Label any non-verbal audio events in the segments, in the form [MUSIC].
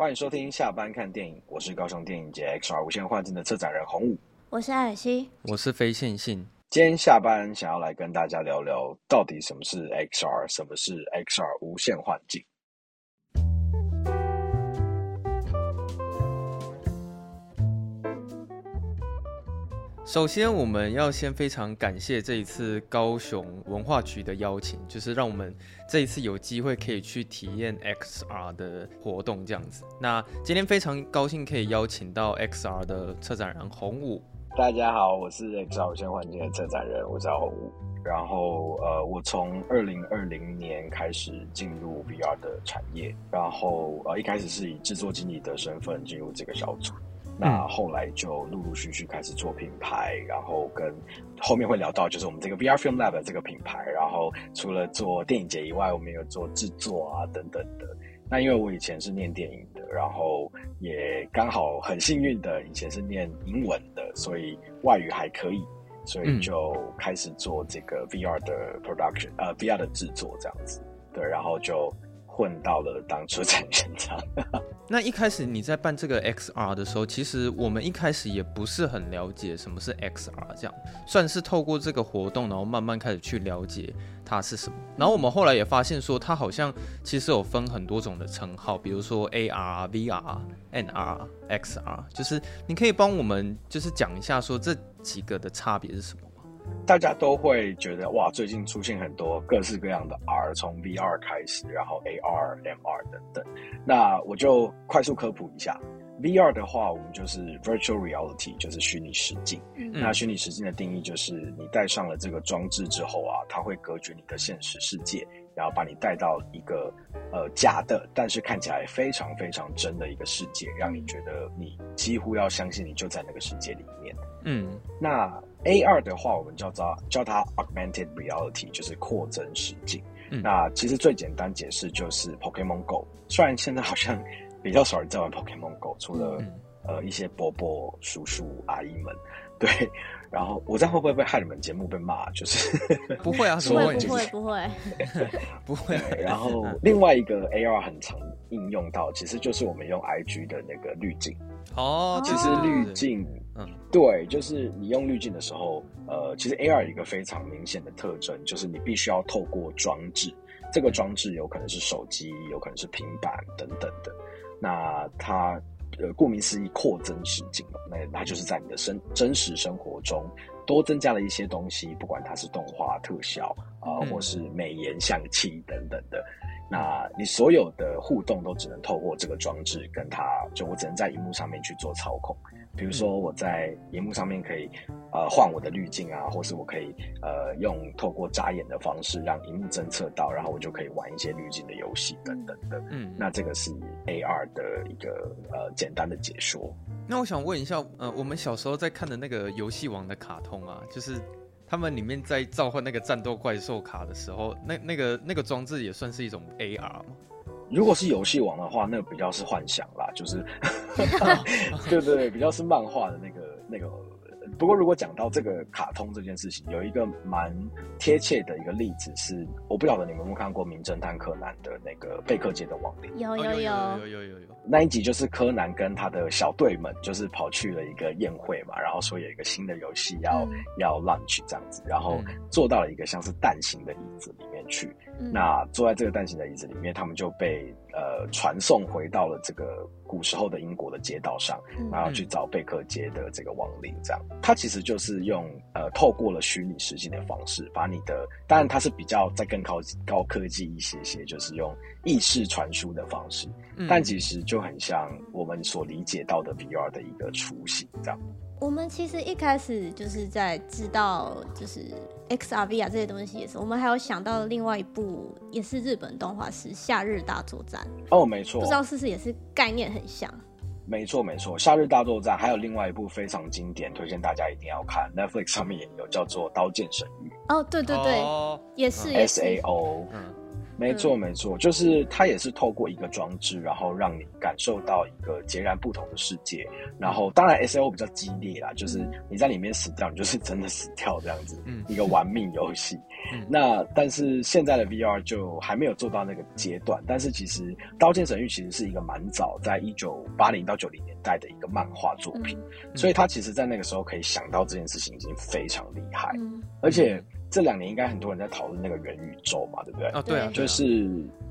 欢迎收听下班看电影，我是高雄电影节 XR 无限幻境的策展人洪武，我是艾尔西，我是非线性。今天下班想要来跟大家聊聊，到底什么是 XR，什么是 XR 无限幻境。首先，我们要先非常感谢这一次高雄文化局的邀请，就是让我们这一次有机会可以去体验 XR 的活动，这样子。那今天非常高兴可以邀请到 XR 的策展人洪武。大家好，我是 XR 无限幻境的策展人，我叫洪武。然后，呃，我从二零二零年开始进入 VR 的产业，然后呃，一开始是以制作经理的身份进入这个小组。那后来就陆陆续续开始做品牌，然后跟后面会聊到，就是我们这个 VR Film Lab 的这个品牌。然后除了做电影节以外，我们也有做制作啊等等的。那因为我以前是念电影的，然后也刚好很幸运的以前是念英文的，所以外语还可以，所以就开始做这个 VR 的 production，呃，VR 的制作这样子。对，然后就。混到了当车展现场。那一开始你在办这个 XR 的时候，其实我们一开始也不是很了解什么是 XR，这样算是透过这个活动，然后慢慢开始去了解它是什么。然后我们后来也发现说，它好像其实有分很多种的称号，比如说 AR、VR、NR、XR，就是你可以帮我们就是讲一下说这几个的差别是什么？大家都会觉得哇，最近出现很多各式各样的 R，从 VR 开始，然后 AR、MR 等等。那我就快速科普一下，VR 的话，我们就是 Virtual Reality，就是虚拟实境。嗯、那虚拟实境的定义就是，你戴上了这个装置之后啊，它会隔绝你的现实世界，然后把你带到一个呃假的，但是看起来非常非常真的一个世界，让你觉得你几乎要相信你就在那个世界里面。嗯，那。AR 的话，我们叫它叫它 Augmented Reality，就是扩增实境。嗯、那其实最简单解释就是 Pokemon Go。虽然现在好像比较少人在玩 Pokemon Go，除了、嗯、呃一些伯伯、叔叔、阿姨们。对，然后我这样会不会被害你们节目被骂？就是不会啊，[LAUGHS] 不会不会不会不会。[LAUGHS] 然后 [LAUGHS] 另外一个 AR 很常应用到，其实就是我们用 IG 的那个滤镜。哦，其实滤镜。嗯，对，就是你用滤镜的时候，呃，其实 AR 有一个非常明显的特征，就是你必须要透过装置，这个装置有可能是手机，有可能是平板等等的。那它，呃，顾名思义，扩增实境嘛，那它就是在你的生真实生活中多增加了一些东西，不管它是动画特效啊，呃，或是美颜相机等等的。那你所有的互动都只能透过这个装置跟它，就我只能在荧幕上面去做操控。比如说我在荧幕上面可以呃换我的滤镜啊，或是我可以呃用透过眨眼的方式让荧幕侦测到，然后我就可以玩一些滤镜的游戏等等的。嗯，那这个是 AR 的一个呃简单的解说。那我想问一下，呃，我们小时候在看的那个游戏王的卡通啊，就是他们里面在召唤那个战斗怪兽卡的时候，那那个那个装置也算是一种 AR 吗？如果是游戏王的话，那个比较是幻想啦，就是，[LAUGHS] 对对对，比较是漫画的那个那个。不过，如果讲到这个卡通这件事情，有一个蛮贴切的一个例子是，我不晓得你们有没有看过《名侦探柯南》的那个贝克街的亡灵？有有有有有有有。那一集就是柯南跟他的小队们，就是跑去了一个宴会嘛，然后说有一个新的游戏要、嗯、要 launch 这样子，然后坐到了一个像是蛋形的椅子里面去。嗯、那坐在这个蛋形的椅子里面，他们就被呃传送回到了这个古时候的英国的街道上，嗯、然后去找贝克街的这个亡灵。这样，它其实就是用呃透过了虚拟实境的方式，把你的当然它是比较在更高高科技一些些，就是用意识传输的方式，嗯、但其实就很像我们所理解到的 VR 的一个雏形这样。我们其实一开始就是在知道就是 XRV 啊这些东西也是，我们还有想到另外一部也是日本动画是《夏日大作战》哦，没错，不知道是不是也是概念很像。没错没错，《夏日大作战》还有另外一部非常经典，推荐大家一定要看，Netflix 上面也有，叫做《刀剑神域》。哦，对对对，哦、也是 S A O。没错没错，就是它也是透过一个装置，然后让你感受到一个截然不同的世界。然后当然 S L O 比较激烈啦，就是你在里面死掉，你就是真的死掉这样子，嗯、一个玩命游戏。嗯、那但是现在的 V R 就还没有做到那个阶段，但是其实《刀剑神域》其实是一个蛮早，在一九八零到九零年代的一个漫画作品，嗯、所以他其实在那个时候可以想到这件事情已经非常厉害，嗯、而且。这两年应该很多人在讨论那个元宇宙嘛，对不对？啊，对啊，就是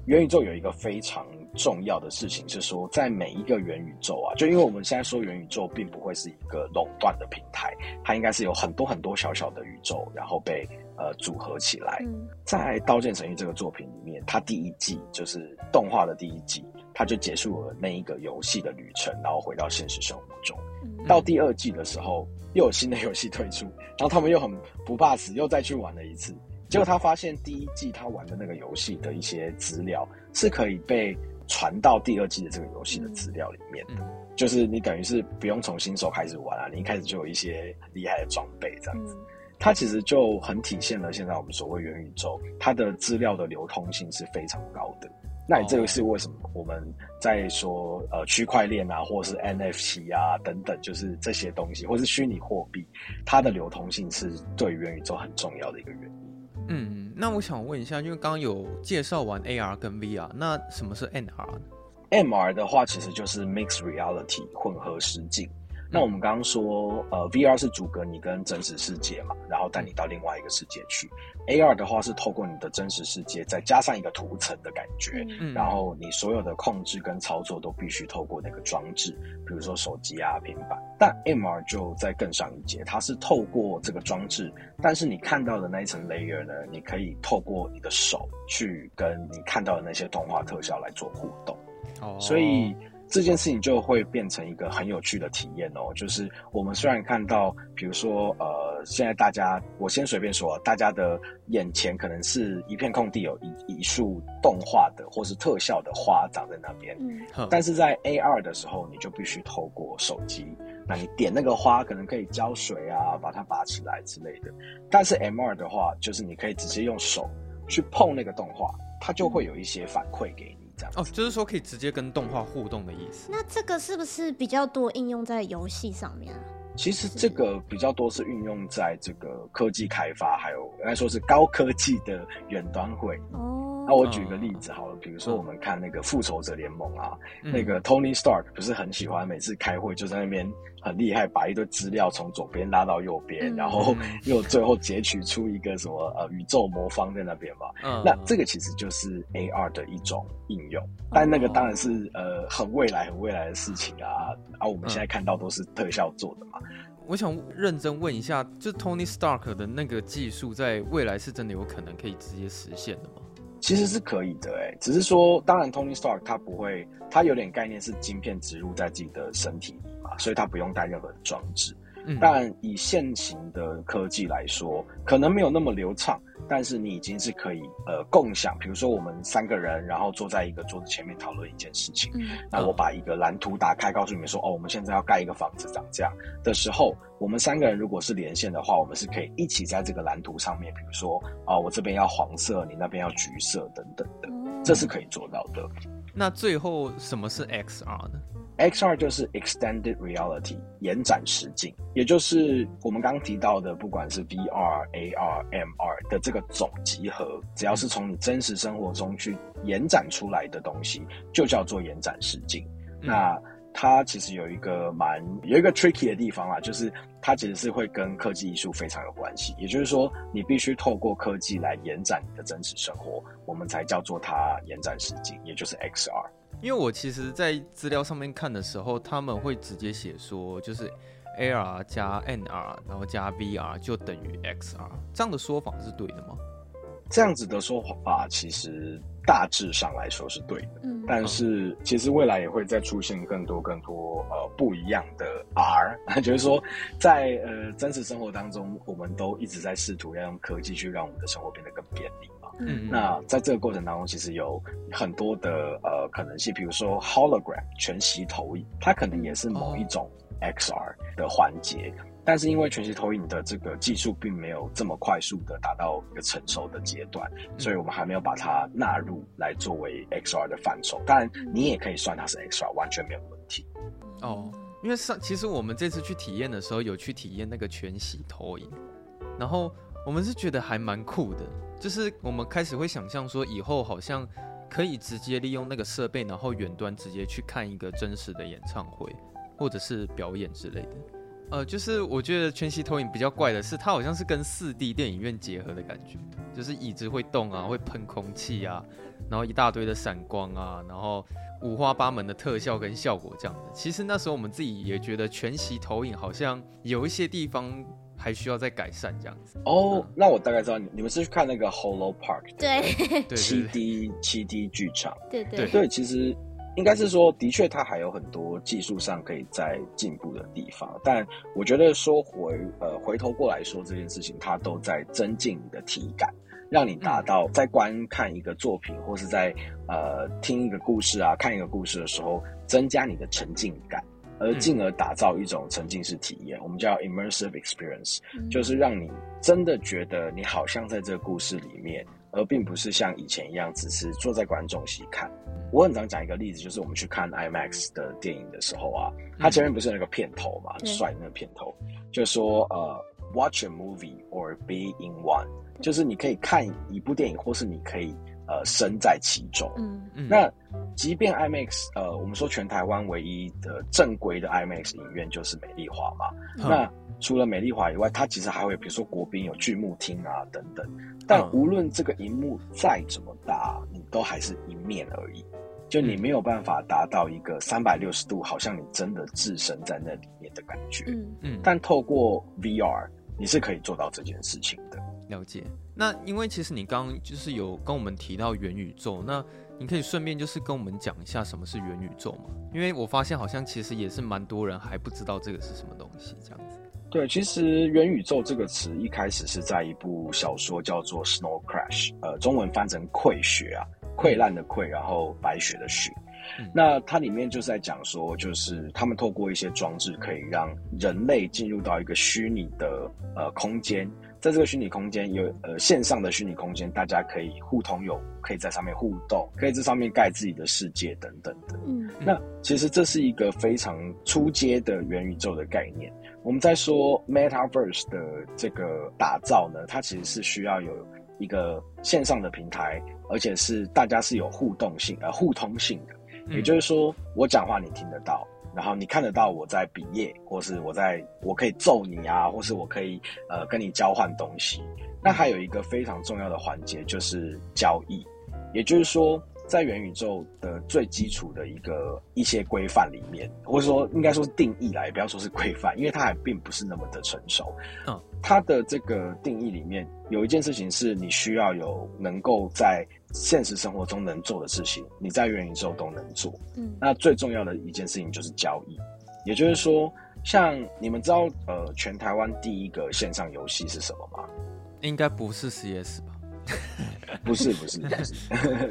元宇宙有一个非常重要的事情是说，在每一个元宇宙啊，就因为我们现在说元宇宙并不会是一个垄断的平台，它应该是有很多很多小小的宇宙，然后被呃组合起来。在《刀剑神域》这个作品里面，它第一季就是动画的第一季，它就结束了那一个游戏的旅程，然后回到现实生活中。到第二季的时候，又有新的游戏推出，然后他们又很不怕死，又再去玩了一次。结果他发现第一季他玩的那个游戏的一些资料是可以被传到第二季的这个游戏的资料里面的，就是你等于是不用从新手开始玩啊，你一开始就有一些厉害的装备这样子。它其实就很体现了现在我们所谓元宇宙，它的资料的流通性是非常高的。那你这个是为什么我们在说呃区块链啊，或是 NFT 啊等等，就是这些东西，或是虚拟货币，它的流通性是对元宇宙很重要的一个原因。嗯，那我想问一下，因为刚刚有介绍完 AR 跟 VR，那什么是 NR？MR 的话，其实就是 Mixed Reality 混合实境。那我们刚刚说，呃，VR 是阻隔你跟真实世界嘛，然后带你到另外一个世界去。AR 的话是透过你的真实世界，再加上一个图层的感觉，嗯、然后你所有的控制跟操作都必须透过那个装置，比如说手机啊、平板。但 MR 就再更上一阶，它是透过这个装置，但是你看到的那一层 layer 呢，你可以透过你的手去跟你看到的那些动画特效来做互动。哦，所以。这件事情就会变成一个很有趣的体验哦，就是我们虽然看到，比如说，呃，现在大家，我先随便说，大家的眼前可能是一片空地，有一一束动画的或是特效的花长在那边，嗯，但是在 AR 的时候，你就必须透过手机，那你点那个花，可能可以浇水啊，把它拔起来之类的，但是 MR 的话，就是你可以直接用手去碰那个动画，它就会有一些反馈给你。哦，就是说可以直接跟动画互动的意思。那这个是不是比较多应用在游戏上面啊？其实这个比较多是运用在这个科技开发，还有应该说是高科技的远端会。哦。那我举个例子好了，比如说我们看那个复仇者联盟啊，嗯、那个 Tony Stark 不是很喜欢每次开会就在那边很厉害，把一堆资料从左边拉到右边，嗯、然后又最后截取出一个什么呃宇宙魔方在那边嘛。嗯、那这个其实就是 AR 的一种应用，但那个当然是呃很未来很未来的事情啊，啊我们现在看到都是特效做的嘛。我想认真问一下，就 Tony Stark 的那个技术，在未来是真的有可能可以直接实现的吗？其实是可以的，哎，只是说，当然，Tony Stark 他不会，他有点概念是晶片植入在自己的身体里嘛，所以它不用带任何的装置。嗯，但以现行的科技来说，可能没有那么流畅。但是你已经是可以呃共享，比如说我们三个人，然后坐在一个桌子前面讨论一件事情。嗯，那我把一个蓝图打开，告诉你们说，哦，我们现在要盖一个房子，长这样的时候，我们三个人如果是连线的话，我们是可以一起在这个蓝图上面，比如说，啊，我这边要黄色，你那边要橘色，等等的，这是可以做到的。那最后什么是 XR 呢？XR 就是 Extended Reality 延展实境，也就是我们刚刚提到的，不管是 VR、AR、MR 的这个总集合，只要是从你真实生活中去延展出来的东西，就叫做延展实境。嗯、那它其实有一个蛮有一个 tricky 的地方啊，就是它其实是会跟科技艺术非常有关系。也就是说，你必须透过科技来延展你的真实生活，我们才叫做它延展实境，也就是 XR。因为我其实，在资料上面看的时候，他们会直接写说，就是 AR 加 NR，然后加 VR 就等于 XR，这样的说法是对的吗？这样子的说法其实大致上来说是对的，嗯，但是其实未来也会再出现更多更多呃不一样的 R，[LAUGHS] 就是说在呃真实生活当中，我们都一直在试图要用科技去让我们的生活变得更便利。嗯，那在这个过程当中，其实有很多的呃可能性，比如说 hologram 全息投影，它可能也是某一种 XR 的环节。但是因为全息投影的这个技术并没有这么快速的达到一个成熟的阶段，所以我们还没有把它纳入来作为 XR 的范畴。当然，你也可以算它是 XR，完全没有问题。哦，因为上其实我们这次去体验的时候，有去体验那个全息投影，然后我们是觉得还蛮酷的，就是我们开始会想象说，以后好像可以直接利用那个设备，然后远端直接去看一个真实的演唱会或者是表演之类的。呃，就是我觉得全息投影比较怪的是，它好像是跟四 D 电影院结合的感觉，就是椅子会动啊，会喷空气啊，然后一大堆的闪光啊，然后。五花八门的特效跟效果这样子，其实那时候我们自己也觉得全息投影好像有一些地方还需要再改善这样子。哦，那我大概知道你你们是去看那个 Hollow Park 对，七 D 七 D 剧场，对对。对，其实应该是说，的确它还有很多技术上可以再进步的地方，但我觉得说回呃回头过来说这件事情，它都在增进你的体感。让你达到在观看一个作品，或是在呃听一个故事啊，看一个故事的时候，增加你的沉浸感，而进而打造一种沉浸式体验，我们叫 immersive experience，就是让你真的觉得你好像在这个故事里面，而并不是像以前一样只是坐在观众席看。我很常讲一个例子，就是我们去看 IMAX 的电影的时候啊，它前面不是有那个片头嘛，很帅的那个片头，就说呃 watch a movie or be in one。就是你可以看一部电影，或是你可以呃身在其中。嗯嗯。那即便 IMAX 呃，我们说全台湾唯一的正规的 IMAX 影院就是美丽华嘛。嗯、那除了美丽华以外，它其实还会比如说国宾有巨幕厅啊等等。但无论这个荧幕再怎么大，你都还是一面而已。就你没有办法达到一个三百六十度，好像你真的置身在那里面的感觉。嗯嗯。但透过 VR，你是可以做到这件事情的。了解，那因为其实你刚刚就是有跟我们提到元宇宙，那你可以顺便就是跟我们讲一下什么是元宇宙吗？因为我发现好像其实也是蛮多人还不知道这个是什么东西，这样子。对，其实元宇宙这个词一开始是在一部小说叫做《Snow Crash》，呃，中文翻成溃雪啊，溃烂的溃，然后白雪的雪。嗯、那它里面就是在讲说，就是他们透过一些装置，可以让人类进入到一个虚拟的呃空间。在这个虚拟空间有呃线上的虚拟空间，大家可以互通有，可以在上面互动，可以在上面盖自己的世界等等的。嗯，那其实这是一个非常初阶的元宇宙的概念。我们在说 Metaverse 的这个打造呢，它其实是需要有一个线上的平台，而且是大家是有互动性呃互通性的，也就是说我讲话你听得到。然后你看得到我在比耶，或是我在，我可以揍你啊，或是我可以呃跟你交换东西。那还有一个非常重要的环节就是交易，也就是说，在元宇宙的最基础的一个一些规范里面，或者说应该说是定义来，也不要说是规范，因为它还并不是那么的成熟。嗯，它的这个定义里面有一件事情是你需要有能够在。现实生活中能做的事情，你在元宇宙都能做。嗯，那最重要的一件事情就是交易，也就是说，像你们知道，呃，全台湾第一个线上游戏是什么吗？应该不是 CS 吧？不是，不是，不是。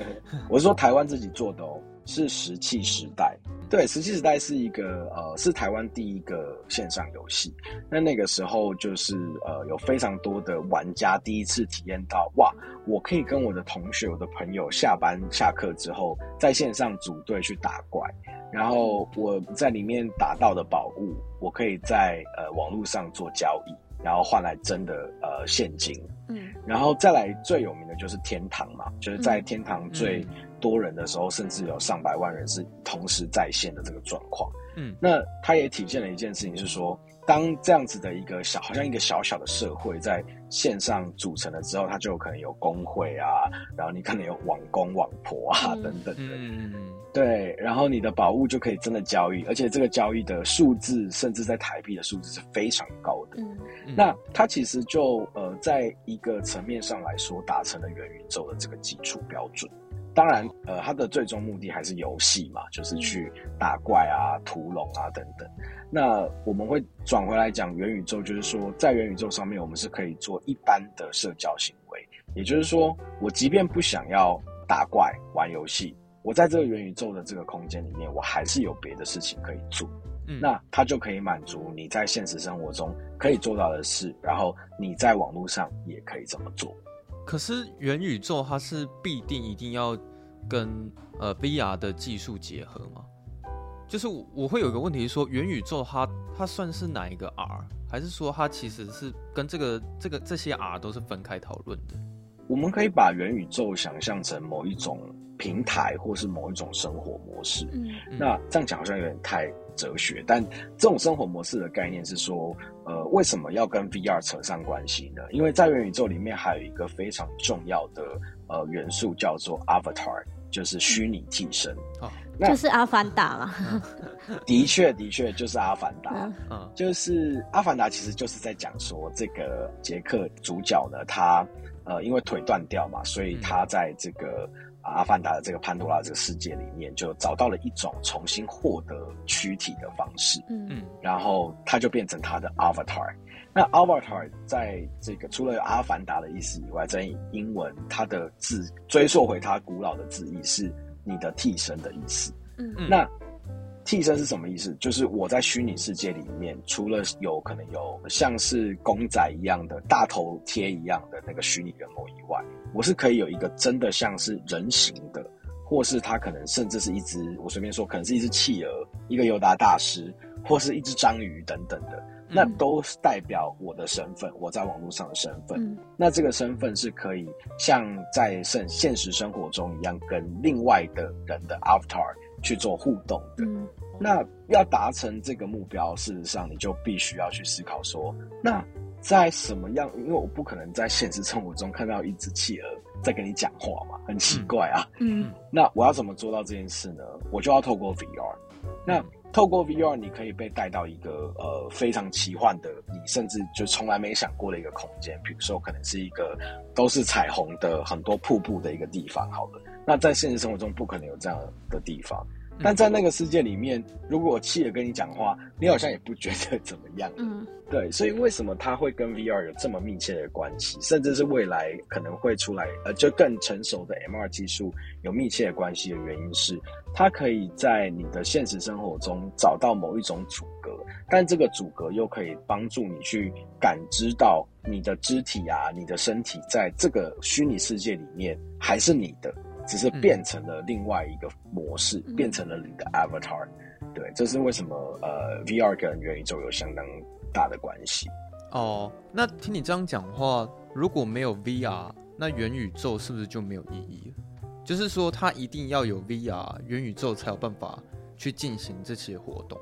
[LAUGHS] 我是说台湾自己做的哦，是石器时代。对，石器时代是一个呃，是台湾第一个线上游戏。那那个时候就是呃，有非常多的玩家第一次体验到，哇，我可以跟我的同学、我的朋友下班下课之后，在线上组队去打怪，然后我在里面打到的宝物，我可以在呃网络上做交易，然后换来真的呃现金。嗯，然后再来最有名的就是天堂嘛，就是在天堂最。嗯多人的时候，甚至有上百万人是同时在线的这个状况。嗯，那它也体现了一件事情，是说，当这样子的一个小，好像一个小小的社会在线上组成了之后，它就有可能有工会啊，然后你可能有网工网婆啊、嗯、等等的。嗯，对，然后你的宝物就可以真的交易，而且这个交易的数字，甚至在台币的数字是非常高的。嗯，那它其实就呃，在一个层面上来说，达成了元宇宙的这个基础标准。当然，呃，它的最终目的还是游戏嘛，就是去打怪啊、屠龙啊等等。那我们会转回来讲元宇宙，就是说，在元宇宙上面，我们是可以做一般的社交行为。也就是说，我即便不想要打怪、玩游戏，我在这个元宇宙的这个空间里面，我还是有别的事情可以做。嗯，那它就可以满足你在现实生活中可以做到的事，然后你在网络上也可以这么做。可是元宇宙它是必定一定要跟呃 VR 的技术结合吗？就是我会有一个问题是说，元宇宙它它算是哪一个 R，还是说它其实是跟这个这个这些 R 都是分开讨论的？我们可以把元宇宙想象成某一种平台，或是某一种生活模式。嗯，那这样讲好像有点太哲学，但这种生活模式的概念是说，呃，为什么要跟 VR 扯上关系呢？因为在元宇宙里面还有一个非常重要的呃元素叫做 Avatar，就是虚拟替身。哦，那就是阿凡达嘛。的确，的确就是阿凡达。嗯，就是阿凡达其实就是在讲说，这个杰克主角呢，他。呃，因为腿断掉嘛，所以他在这个阿凡达的这个潘多拉这个世界里面，就找到了一种重新获得躯体的方式。嗯嗯，然后他就变成他的 Avatar。那 Avatar 在这个除了有阿凡达的意思以外，在英文它的字追溯回它古老的字义是你的替身的意思。嗯嗯，那。替身是什么意思？就是我在虚拟世界里面，除了有可能有像是公仔一样的大头贴一样的那个虚拟人偶以外，我是可以有一个真的像是人形的，或是它可能甚至是一只，我随便说，可能是一只企鹅，一个尤达大师，或是一只章鱼等等的，那都是代表我的身份，我在网络上的身份。嗯。那这个身份是可以像在现现实生活中一样，跟另外的人的 avatar 去做互动的。嗯。那要达成这个目标，事实上你就必须要去思考说，那在什么样？因为我不可能在现实生活中看到一只企鹅在跟你讲话嘛，很奇怪啊。嗯，那我要怎么做到这件事呢？我就要透过 VR。那透过 VR，你可以被带到一个呃非常奇幻的，你甚至就从来没想过的一个空间，比如说可能是一个都是彩虹的很多瀑布的一个地方。好了，那在现实生活中不可能有这样的地方。但在那个世界里面，如果我气的跟你讲话，你好像也不觉得怎么样。嗯，对，所以为什么它会跟 VR 有这么密切的关系，甚至是未来可能会出来，呃，就更成熟的 MR 技术有密切的关系的原因是，它可以在你的现实生活中找到某一种阻隔，但这个阻隔又可以帮助你去感知到你的肢体啊，你的身体在这个虚拟世界里面还是你的。只是变成了另外一个模式，嗯、变成了你的 avatar，对，这是为什么呃，VR 跟元宇宙有相当大的关系。哦，那听你这样讲话，如果没有 VR，那元宇宙是不是就没有意义了？就是说，它一定要有 VR，元宇宙才有办法去进行这些活动。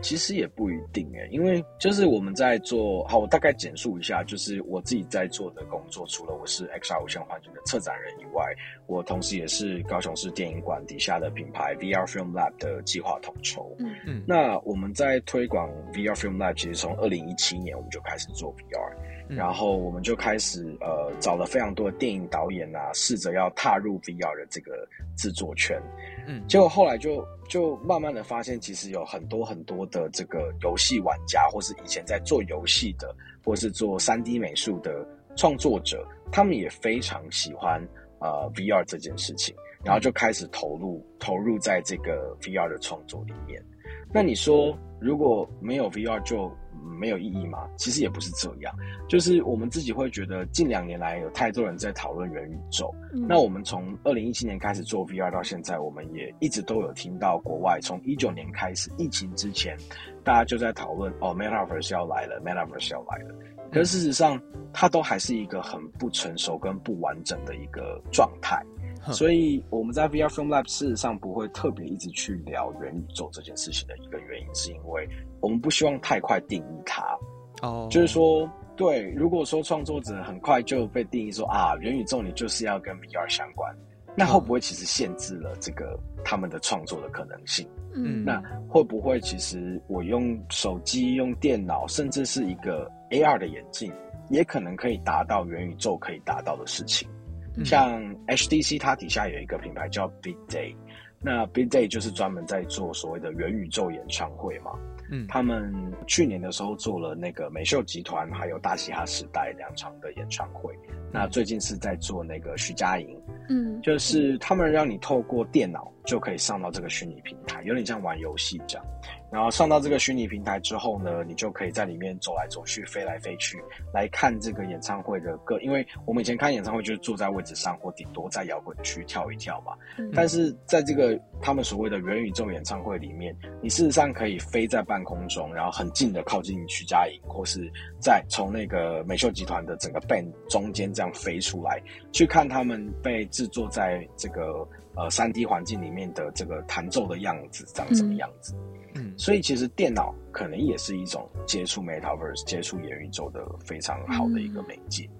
其实也不一定诶，因为就是我们在做，好，我大概简述一下，就是我自己在做的工作，除了我是 XR 无限环境的策展人以外，我同时也是高雄市电影馆底下的品牌 VR Film Lab 的计划统筹。嗯嗯，那我们在推广 VR Film Lab，其实从二零一七年我们就开始做 VR，嗯，然后我们就开始呃找了非常多的电影导演啊，试着要踏入 VR 的这个制作圈。嗯，结果后来就就慢慢的发现，其实有很多很多的这个游戏玩家，或是以前在做游戏的，或是做三 D 美术的创作者，他们也非常喜欢呃 VR 这件事情，然后就开始投入投入在这个 VR 的创作里面。那你说如果没有 VR 就？没有意义吗？其实也不是这样，就是我们自己会觉得近两年来有太多人在讨论元宇宙。嗯、那我们从二零一七年开始做 VR 到现在，我们也一直都有听到国外从一九年开始疫情之前，大家就在讨论哦，Metaverse 要来了，Metaverse 要来了。可是事实上，它都还是一个很不成熟跟不完整的一个状态。所以我们在 VR Film Lab 事实上不会特别一直去聊元宇宙这件事情的一个原因，是因为我们不希望太快定义它。哦，oh. 就是说，对，如果说创作者很快就被定义说啊，元宇宙你就是要跟 VR 相关，那会不会其实限制了这个他们的创作的可能性？嗯，那会不会其实我用手机、用电脑，甚至是一个 AR 的眼镜，也可能可以达到元宇宙可以达到的事情？像 HTC，它底下有一个品牌叫 Big Day，那 Big Day 就是专门在做所谓的元宇宙演唱会嘛。嗯，他们去年的时候做了那个美秀集团还有大嘻哈时代两场的演唱会，那最近是在做那个徐佳莹，嗯，就是他们让你透过电脑就可以上到这个虚拟平台，有点像玩游戏这样。然后上到这个虚拟平台之后呢，你就可以在里面走来走去、飞来飞去，来看这个演唱会的歌。因为我们以前看演唱会就是坐在位置上，或顶多在摇滚区跳一跳嘛。嗯、但是在这个他们所谓的元宇宙演唱会里面，你事实上可以飞在半空中，然后很近的靠近徐佳莹，或是在从那个美秀集团的整个 band 中间这样飞出来，去看他们被制作在这个呃三 D 环境里面的这个弹奏的样子长什么样子。所以其实电脑可能也是一种接触 Metaverse、接触元宇宙的非常好的一个媒介。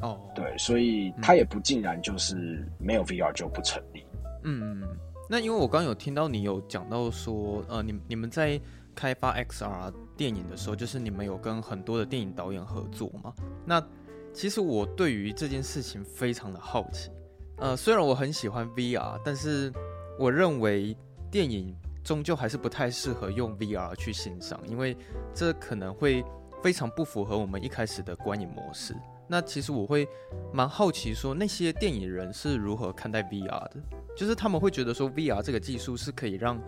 哦、嗯，对，所以它也不尽然就是没有 VR 就不成立。嗯，那因为我刚刚有听到你有讲到说，呃，你你们在开发 XR 电影的时候，就是你们有跟很多的电影导演合作吗？那其实我对于这件事情非常的好奇。呃，虽然我很喜欢 VR，但是我认为电影。终究还是不太适合用 VR 去欣赏，因为这可能会非常不符合我们一开始的观影模式。那其实我会蛮好奇，说那些电影人是如何看待 VR 的？就是他们会觉得说 VR 这个技术是可以让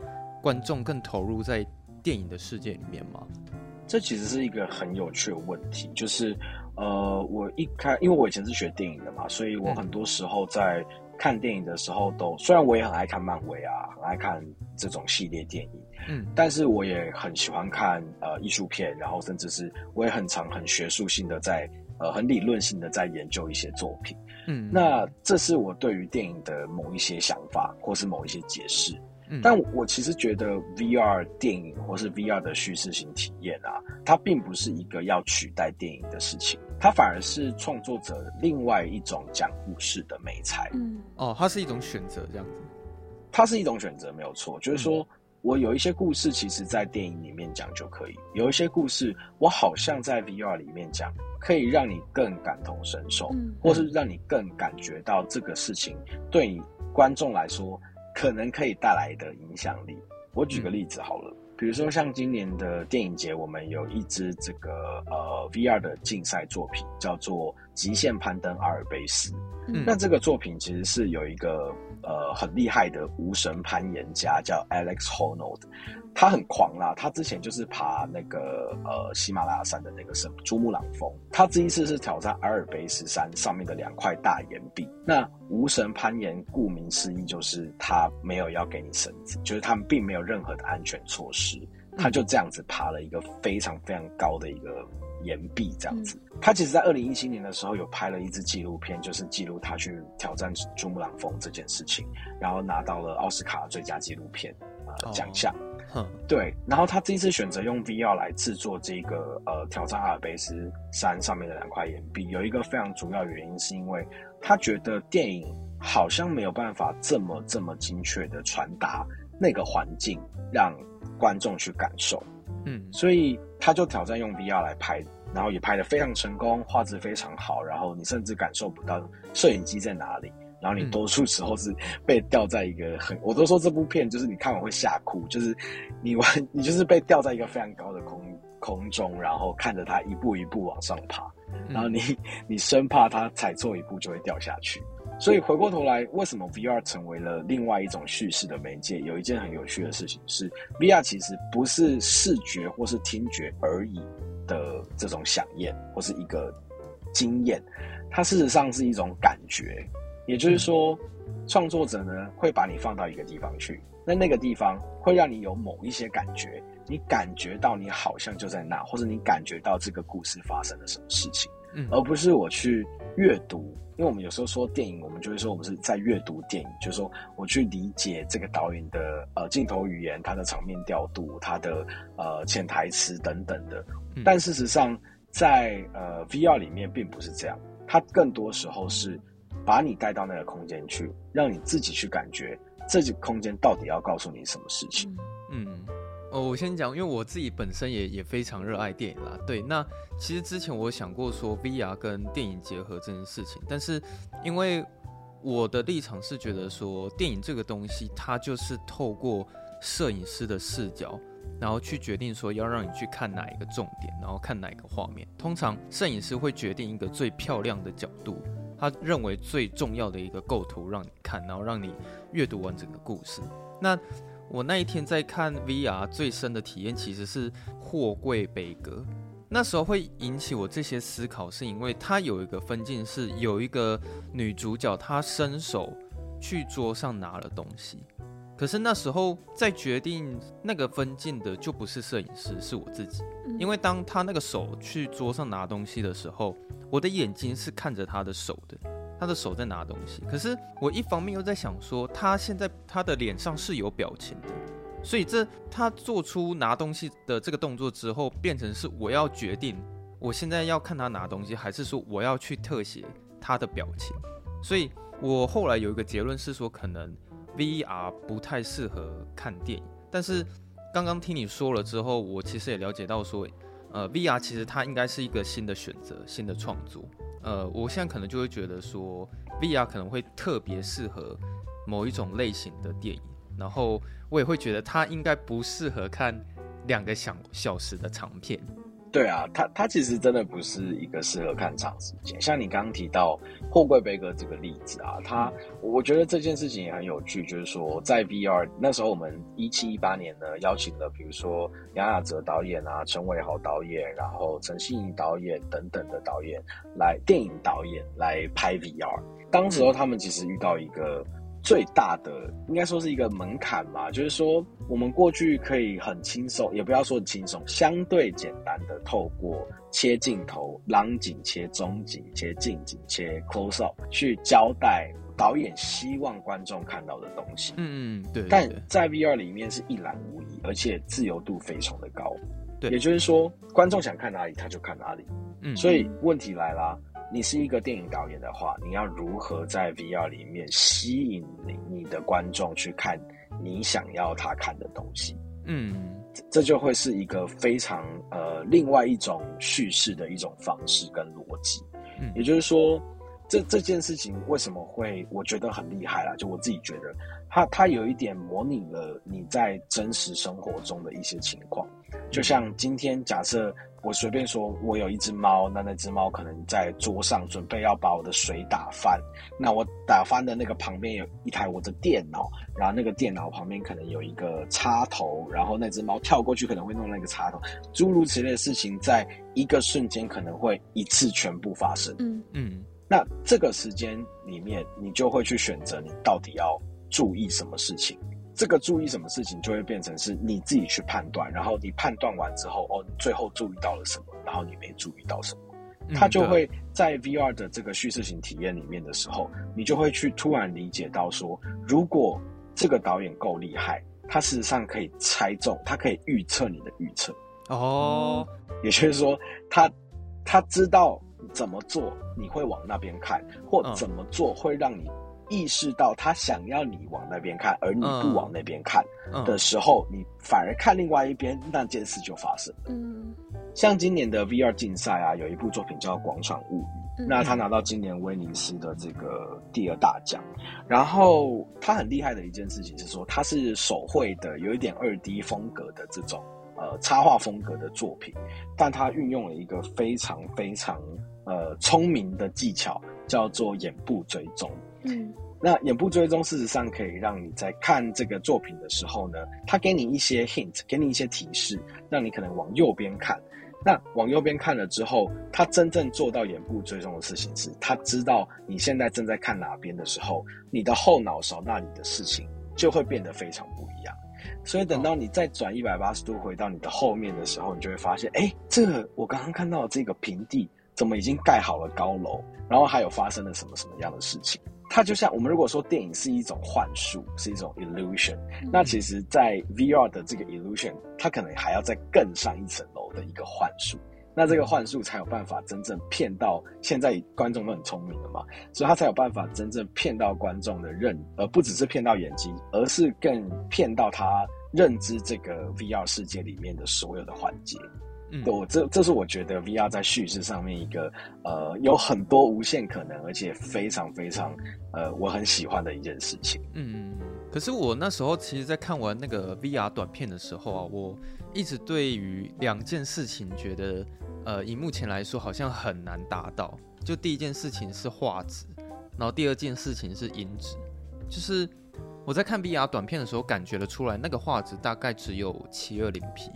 观众更投入在电影的世界里面吗？这其实是一个很有趣的问题。就是呃，我一开，因为我以前是学电影的嘛，所以我很多时候在。看电影的时候都，虽然我也很爱看漫威啊，很爱看这种系列电影，嗯，但是我也很喜欢看呃艺术片，然后甚至是我也很常很学术性的在呃很理论性的在研究一些作品，嗯，那这是我对于电影的某一些想法或是某一些解释。但我其实觉得 VR 电影或是 VR 的叙事型体验啊，它并不是一个要取代电影的事情，它反而是创作者另外一种讲故事的美材。嗯，哦，它是一种选择，这样子。它是一种选择，没有错。就是说我有一些故事，其实在电影里面讲就可以；有一些故事，我好像在 VR 里面讲，可以让你更感同身受，或是让你更感觉到这个事情对你观众来说。可能可以带来的影响力，我举个例子好了，比如说像今年的电影节，我们有一支这个呃 VR 的竞赛作品，叫做《极限攀登阿尔卑斯》。嗯，那这个作品其实是有一个呃很厉害的无神攀岩家叫 Alex Honnold。他很狂啦，他之前就是爬那个呃喜马拉雅山的那个什么珠穆朗峰，他这一次是挑战阿尔卑斯山上面的两块大岩壁。那无绳攀岩顾名思义就是他没有要给你绳子，就是他们并没有任何的安全措施，他就这样子爬了一个非常非常高的一个岩壁，这样子。他其实在二零一七年的时候有拍了一支纪录片，就是记录他去挑战珠穆朗峰这件事情，然后拿到了奥斯卡最佳纪录片呃奖项。嗯，对，然后他这次选择用 VR 来制作这个呃挑战阿尔卑斯山上面的两块岩壁，有一个非常主要原因，是因为他觉得电影好像没有办法这么这么精确的传达那个环境，让观众去感受。嗯，所以他就挑战用 VR 来拍，然后也拍得非常成功，画质非常好，然后你甚至感受不到摄影机在哪里。然后你多数时候是被吊在一个很，我都说这部片就是你看完会吓哭，就是你完你就是被吊在一个非常高的空空中，然后看着它一步一步往上爬，然后你你生怕它踩错一步就会掉下去。所以回过头来，为什么 VR 成为了另外一种叙事的媒介？有一件很有趣的事情是，VR 其实不是视觉或是听觉而已的这种响应或是一个经验，它事实上是一种感觉。也就是说，创作者呢会把你放到一个地方去，那那个地方会让你有某一些感觉，你感觉到你好像就在那，或者你感觉到这个故事发生了什么事情，嗯，而不是我去阅读。因为我们有时候说电影，我们就会说我们是在阅读电影，就是说我去理解这个导演的呃镜头语言、他的场面调度、他的呃潜台词等等的。但事实上在，在呃 VR 里面并不是这样，它更多时候是。把你带到那个空间去，让你自己去感觉这个空间到底要告诉你什么事情。嗯，哦，我先讲，因为我自己本身也也非常热爱电影啦。对，那其实之前我想过说 VR 跟电影结合这件事情，但是因为我的立场是觉得说电影这个东西，它就是透过摄影师的视角，然后去决定说要让你去看哪一个重点，然后看哪一个画面。通常摄影师会决定一个最漂亮的角度。他认为最重要的一个构图让你看，然后让你阅读完整个故事。那我那一天在看 VR 最深的体验其实是货柜北阁。那时候会引起我这些思考，是因为它有一个分镜是有一个女主角，她伸手去桌上拿了东西，可是那时候在决定那个分镜的就不是摄影师，是我自己，因为当他那个手去桌上拿东西的时候，我的眼睛是看着他的手的，他的手在拿东西，可是我一方面又在想说，他现在他的脸上是有表情的。所以这他做出拿东西的这个动作之后，变成是我要决定，我现在要看他拿东西，还是说我要去特写他的表情。所以我后来有一个结论是说，可能 VR 不太适合看电影。但是刚刚听你说了之后，我其实也了解到说，呃，VR 其实它应该是一个新的选择，新的创作。呃，我现在可能就会觉得说，VR 可能会特别适合某一种类型的电影。然后我也会觉得它应该不适合看两个小小时的长片。对啊，它它其实真的不是一个适合看长时间。像你刚刚提到货柜杯哥这个例子啊，它我觉得这件事情也很有趣，就是说在 VR 那时候，我们一七一八年呢邀请了比如说杨雅哲导演啊、陈伟豪导演，然后陈信怡导演等等的导演来电影导演来拍 VR。当时候他们其实遇到一个。最大的应该说是一个门槛吧，就是说我们过去可以很轻松，也不要说很轻松，相对简单的透过切镜头、朗景切中景、切近景、切 close up 去交代导演希望观众看到的东西。嗯嗯，对，对。但在 VR 里面是一览无遗，而且自由度非常的高。对，也就是说，观众想看哪里他就看哪里。嗯，所以问题来了。你是一个电影导演的话，你要如何在 VR 里面吸引你你的观众去看你想要他看的东西？嗯，这就会是一个非常呃另外一种叙事的一种方式跟逻辑。嗯，也就是说，这这件事情为什么会我觉得很厉害啦？就我自己觉得，它它有一点模拟了你在真实生活中的一些情况，就像今天假设。我随便说，我有一只猫，那那只猫可能在桌上准备要把我的水打翻，那我打翻的那个旁边有一台我的电脑，然后那个电脑旁边可能有一个插头，然后那只猫跳过去可能会弄那个插头，诸如此类的事情，在一个瞬间可能会一次全部发生。嗯嗯，那这个时间里面，你就会去选择你到底要注意什么事情。这个注意什么事情，就会变成是你自己去判断，然后你判断完之后，哦，你最后注意到了什么，然后你没注意到什么，他就会在 VR 的这个叙事型体验里面的时候，你就会去突然理解到说，如果这个导演够厉害，他事实上可以猜中，他可以预测你的预测。哦，也就是说，他他知道怎么做你会往那边看，或怎么做会让你。意识到他想要你往那边看，而你不往那边看的时候，嗯嗯、你反而看另外一边，那件事就发生了。嗯，像今年的 VR 竞赛啊，有一部作品叫《广场物语》，嗯，那他拿到今年威尼斯的这个第二大奖。然后他很厉害的一件事情是说，他是手绘的，有一点二 D 风格的这种呃插画风格的作品，但他运用了一个非常非常呃聪明的技巧，叫做眼部追踪。嗯，那眼部追踪事实上可以让你在看这个作品的时候呢，它给你一些 hint，给你一些提示，让你可能往右边看。那往右边看了之后，他真正做到眼部追踪的事情是，他知道你现在正在看哪边的时候，你的后脑勺那里的事情就会变得非常不一样。所以等到你再转一百八十度回到你的后面的时候，你就会发现，哎，这个我刚刚看到的这个平地怎么已经盖好了高楼，然后还有发生了什么什么样的事情。它就像我们如果说电影是一种幻术，是一种 illusion，那其实，在 VR 的这个 illusion，它可能还要再更上一层楼的一个幻术。那这个幻术才有办法真正骗到现在观众都很聪明了嘛，所以他才有办法真正骗到观众的认，而不只是骗到眼睛，而是更骗到他认知这个 VR 世界里面的所有的环节。嗯，我这这是我觉得 VR 在叙事上面一个呃有很多无限可能，而且非常非常呃我很喜欢的一件事情。嗯，可是我那时候其实，在看完那个 VR 短片的时候啊，我一直对于两件事情觉得呃以目前来说好像很难达到。就第一件事情是画质，然后第二件事情是音质。就是我在看 VR 短片的时候，感觉得出来，那个画质大概只有七二零 P。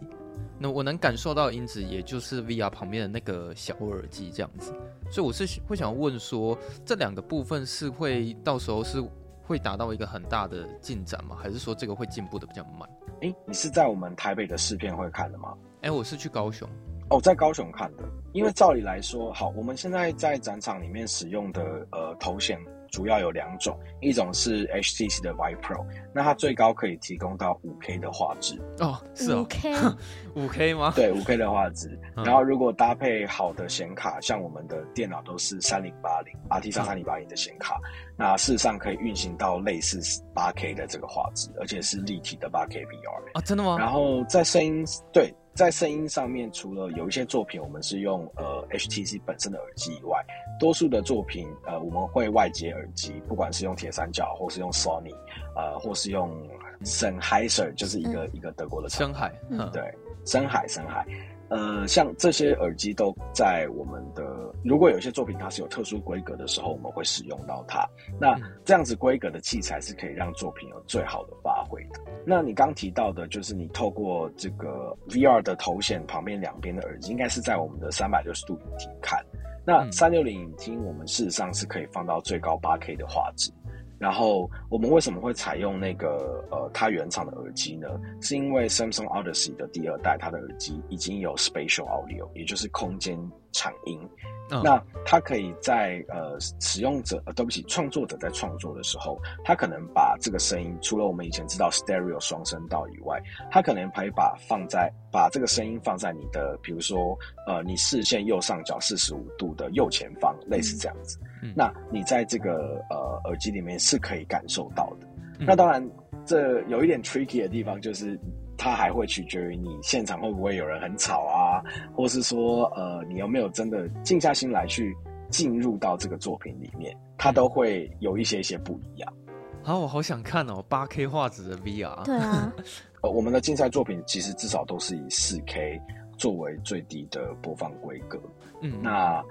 那我能感受到音质，也就是 VR 旁边的那个小耳机这样子。所以我是会想问说，这两个部分是会到时候是会达到一个很大的进展吗？还是说这个会进步的比较慢？诶、欸，你是在我们台北的试片会看的吗？诶、欸，我是去高雄。哦，在高雄看的。因为照理来说，好，我们现在在展场里面使用的呃头显。主要有两种，一种是 HTC 的 Vive Pro，那它最高可以提供到五 K 的画质哦，是哦，五 K，[LAUGHS] 五 K 吗？对，五 K 的画质。然后如果搭配好的显卡，像我们的电脑都是三零八零 RTX 三零八零的显卡，那事实上可以运行到类似八 K 的这个画质，而且是立体的八 K VR 啊，真的吗？然后在声音对。在声音上面，除了有一些作品我们是用呃 HTC 本身的耳机以外，多数的作品呃我们会外接耳机，不管是用铁三角，或是用 Sony，呃，或是用 Sennheiser，就是一个、嗯、一个德国的厂。森海，嗯，对，深海，深海。呃，像这些耳机都在我们的，如果有些作品它是有特殊规格的时候，我们会使用到它。那这样子规格的器材是可以让作品有最好的发挥的。那你刚提到的，就是你透过这个 VR 的头显旁边两边的耳机，应该是在我们的三百六十度影厅看。那三六零影厅，我们事实上是可以放到最高八 K 的画质。然后我们为什么会采用那个呃它原厂的耳机呢？是因为 Samsung Odyssey 的第二代，它的耳机已经有 Spatial Audio，也就是空间场音。Oh. 那它可以在呃使用者呃对不起创作者在创作的时候，他可能把这个声音除了我们以前知道 Stereo 双声道以外，他可能可以把放在把这个声音放在你的比如说呃你视线右上角四十五度的右前方，类似这样子。嗯、那你在这个呃耳机里面是可以感受到的。嗯、那当然，这有一点 tricky 的地方，就是它还会取决于你现场会不会有人很吵啊，或是说呃你有没有真的静下心来去进入到这个作品里面，它都会有一些一些不一样。好，我好想看哦，八 K 画质的 VR。对啊，[LAUGHS] 呃，我们的竞赛作品其实至少都是以四 K 作为最低的播放规格。嗯，那。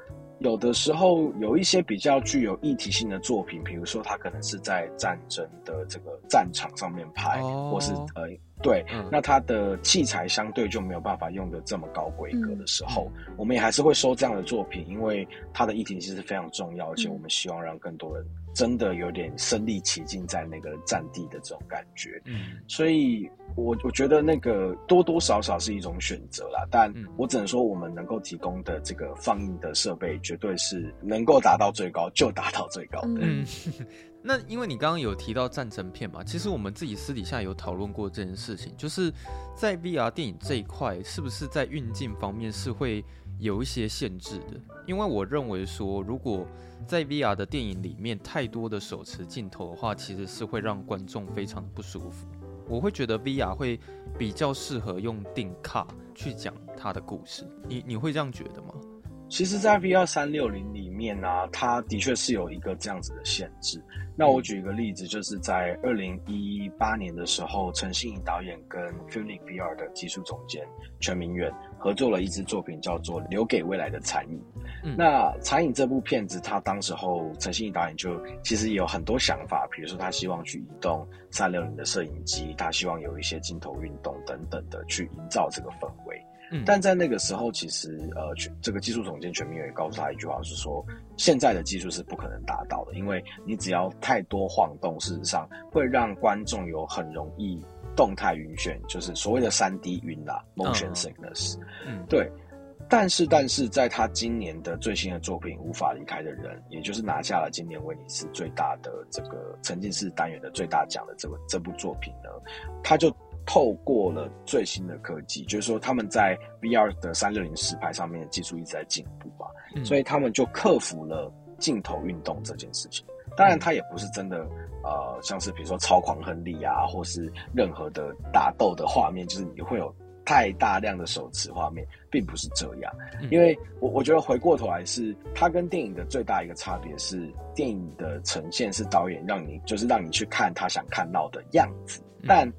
有的时候有一些比较具有议题性的作品，比如说它可能是在战争的这个战场上面拍，哦、或是呃对，嗯、那它的器材相对就没有办法用的这么高规格的时候，嗯、我们也还是会收这样的作品，因为它的议题性是非常重要，而且我们希望让更多人真的有点身临其境在那个战地的这种感觉，嗯，所以。我我觉得那个多多少少是一种选择啦，但我只能说我们能够提供的这个放映的设备绝对是能够达到最高就达到最高的。嗯，[LAUGHS] 那因为你刚刚有提到战争片嘛，其实我们自己私底下有讨论过这件事情，就是在 VR 电影这一块，是不是在运镜方面是会有一些限制的？因为我认为说，如果在 VR 的电影里面太多的手持镜头的话，其实是会让观众非常不舒服。我会觉得 VR 会比较适合用定卡去讲它的故事，你你会这样觉得吗？其实，在 VR 三六零里面呢、啊，它的确是有一个这样子的限制。那我举一个例子，就是在二零一八年的时候，陈信颖导演跟 Funic VR 的技术总监全明远合作了一支作品，叫做《留给未来的残影》。嗯、那《残影》这部片子，他当时候陈信义导演就其实也有很多想法，比如说他希望去移动三六零的摄影机，他希望有一些镜头运动等等的，去营造这个氛围。但在那个时候，其实呃，这个技术总监全明远也告诉他一句话，是说现在的技术是不可能达到的，因为你只要太多晃动，事实上会让观众有很容易动态晕眩，就是所谓的三 D 晕啦，motion sickness。嗯，对。但是，但是在他今年的最新的作品《无法离开的人》，也就是拿下了今年威尼斯最大的这个沉浸式单元的最大奖的这个这部作品呢，他就。透过了最新的科技，就是说他们在 VR 的三六零实拍上面的技术一直在进步嘛，嗯、所以他们就克服了镜头运动这件事情。当然，它也不是真的，呃，像是比如说超狂亨利啊，或是任何的打斗的画面，就是你会有太大量的手持画面，并不是这样。因为我我觉得回过头来是，它跟电影的最大一个差别是，电影的呈现是导演让你就是让你去看他想看到的样子，但。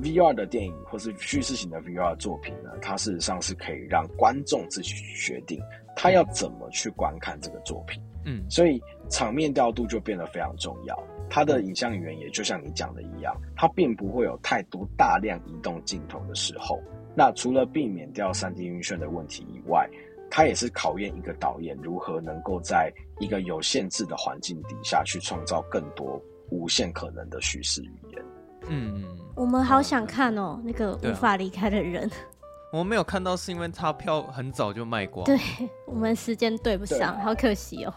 VR 的电影或是叙事型的 VR 作品呢，它事实上是可以让观众自己去决定他要怎么去观看这个作品。嗯，所以场面调度就变得非常重要。它的影像语言也就像你讲的一样，它并不会有太多大量移动镜头的时候。那除了避免掉三 D 晕眩的问题以外，它也是考验一个导演如何能够在一个有限制的环境底下去创造更多无限可能的叙事语言。嗯，我们好想看哦，那个无法离开的人。我们没有看到，是因为他票很早就卖光。对，我们时间对不上，好可惜哦。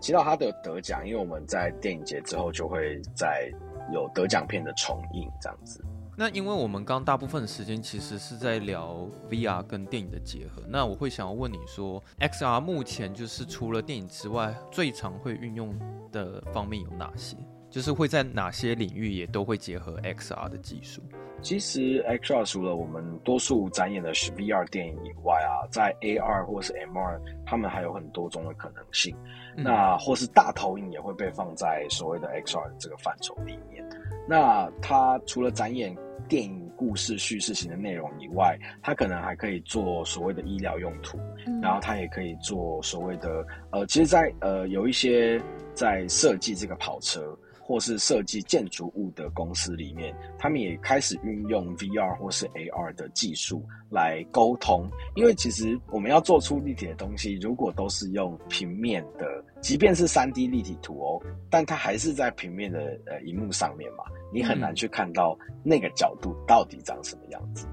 提到他的得奖，因为我们在电影节之后就会在有得奖片的重映这样子。那因为我们刚大部分的时间其实是在聊 VR 跟电影的结合，那我会想要问你说，XR 目前就是除了电影之外，最常会运用的方面有哪些？就是会在哪些领域也都会结合 XR 的技术？其实 XR 除了我们多数展演的是 VR 电影以外啊，在 AR 或是 MR，他们还有很多种的可能性。嗯、那或是大投影也会被放在所谓的 XR 这个范畴里面。那它除了展演电影故事叙事型的内容以外，它可能还可以做所谓的医疗用途，嗯、然后它也可以做所谓的呃，其实在，在呃有一些在设计这个跑车或是设计建筑物的公司里面，他们也开始运用 VR 或是 AR 的技术来沟通，因为其实我们要做出立体的东西，如果都是用平面的，即便是 3D 立体图哦，但它还是在平面的呃荧幕上面嘛。你很难去看到那个角度到底长什么样子。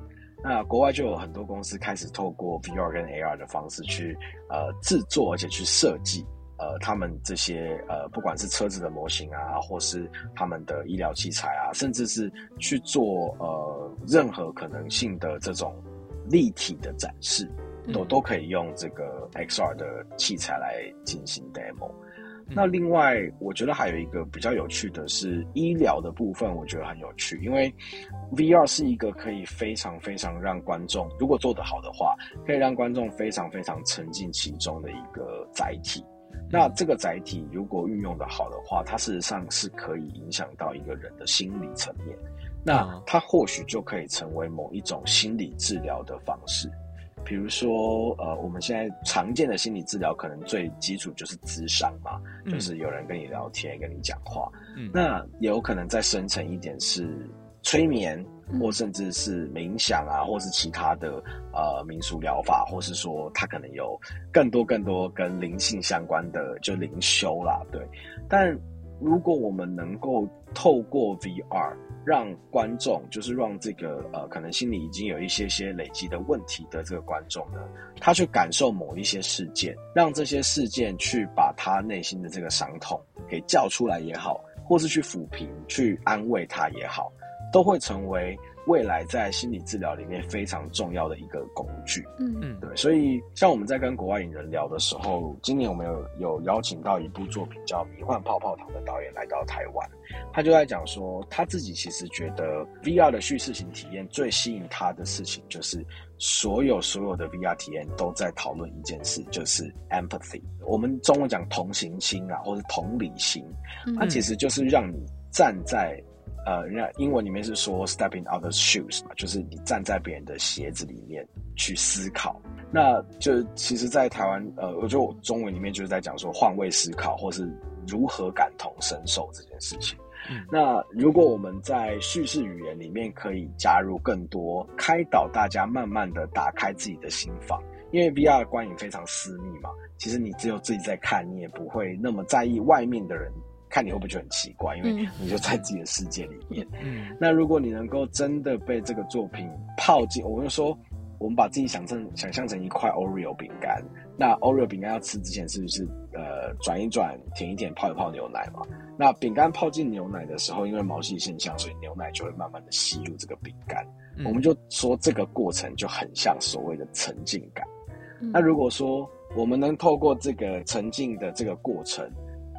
那国外就有很多公司开始透过 VR 跟 AR 的方式去呃制作，而且去设计呃他们这些呃不管是车子的模型啊，或是他们的医疗器材啊，甚至是去做呃任何可能性的这种立体的展示，都都可以用这个 XR 的器材来进行 demo。那另外，我觉得还有一个比较有趣的是医疗的部分，我觉得很有趣，因为 VR 是一个可以非常非常让观众，如果做得好的话，可以让观众非常非常沉浸其中的一个载体。那这个载体如果运用的好的话，它事实上是可以影响到一个人的心理层面，那它或许就可以成为某一种心理治疗的方式。比如说，呃，我们现在常见的心理治疗，可能最基础就是咨商嘛，嗯、就是有人跟你聊天，跟你讲话。嗯，那也有可能再深层一点是催眠，或甚至是冥想啊，或是其他的呃民俗疗法，或是说他可能有更多更多跟灵性相关的，就灵修啦，对。但如果我们能够透过 VR 让观众，就是让这个呃，可能心里已经有一些些累积的问题的这个观众呢，他去感受某一些事件，让这些事件去把他内心的这个伤痛给叫出来也好，或是去抚平、去安慰他也好，都会成为。未来在心理治疗里面非常重要的一个工具，嗯嗯，对，所以像我们在跟国外影人聊的时候，今年我们有有邀请到一部作品叫《迷幻泡泡糖》的导演来到台湾，他就在讲说他自己其实觉得 VR 的叙事型体验最吸引他的事情，就是所有所有的 VR 体验都在讨论一件事，就是 empathy。我们中文讲同情心啊，或者同理心，它其实就是让你站在。呃，人家英文里面是说 stepping other's shoes” 嘛，就是你站在别人的鞋子里面去思考。那就其实，在台湾，呃，我觉得我中文里面就是在讲说换位思考，或是如何感同身受这件事情。嗯，那如果我们在叙事语言里面可以加入更多开导大家，慢慢的打开自己的心房，因为 VR 的观影非常私密嘛，其实你只有自己在看，你也不会那么在意外面的人。看你会不会觉得很奇怪，因为你就在自己的世界里面。嗯，那如果你能够真的被这个作品泡进，我们就说，我们把自己想成想象成一块 Oreo 饼干，那 Oreo 饼干要吃之前是不是呃转一转、舔一舔、泡一泡牛奶嘛？那饼干泡进牛奶的时候，因为毛细现象，所以牛奶就会慢慢的吸入这个饼干。嗯，我们就说这个过程就很像所谓的沉浸感。嗯，那如果说我们能透过这个沉浸的这个过程，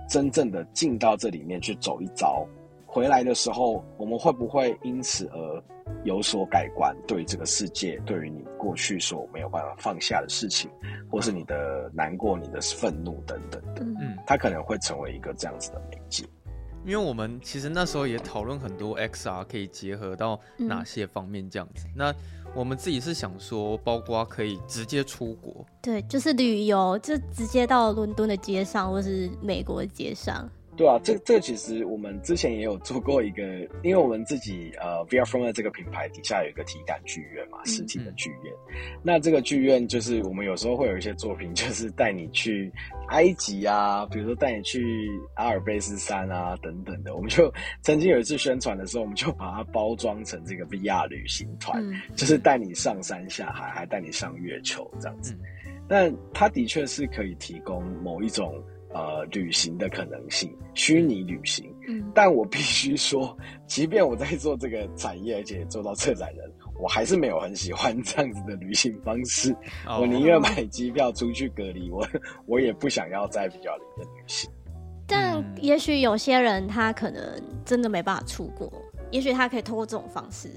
真正的进到这里面去走一遭，回来的时候，我们会不会因此而有所改观？对于这个世界，对于你过去所没有办法放下的事情，或是你的难过、你的愤怒等等的，嗯，它可能会成为一个这样子的媒介。因为我们其实那时候也讨论很多 XR 可以结合到哪些方面这样子。那我们自己是想说，包括可以直接出国，对，就是旅游，就直接到伦敦的街上，或是美国的街上。对啊，这这其实我们之前也有做过一个，因为我们自己呃，VR From 的这个品牌底下有一个体感剧院嘛，实体的剧院。嗯、那这个剧院就是我们有时候会有一些作品，就是带你去埃及啊，比如说带你去阿尔卑斯山啊等等的。我们就曾经有一次宣传的时候，我们就把它包装成这个 VR 旅行团，嗯、就是带你上山下海，还带你上月球这样子。嗯、但它的确是可以提供某一种。呃，旅行的可能性，虚拟旅行。嗯，但我必须说，即便我在做这个产业，而且做到策展人，我还是没有很喜欢这样子的旅行方式。Oh. 我宁愿买机票出去隔离，我我也不想要在比较里面旅行。但也许有些人他可能真的没办法出国，也许他可以通过这种方式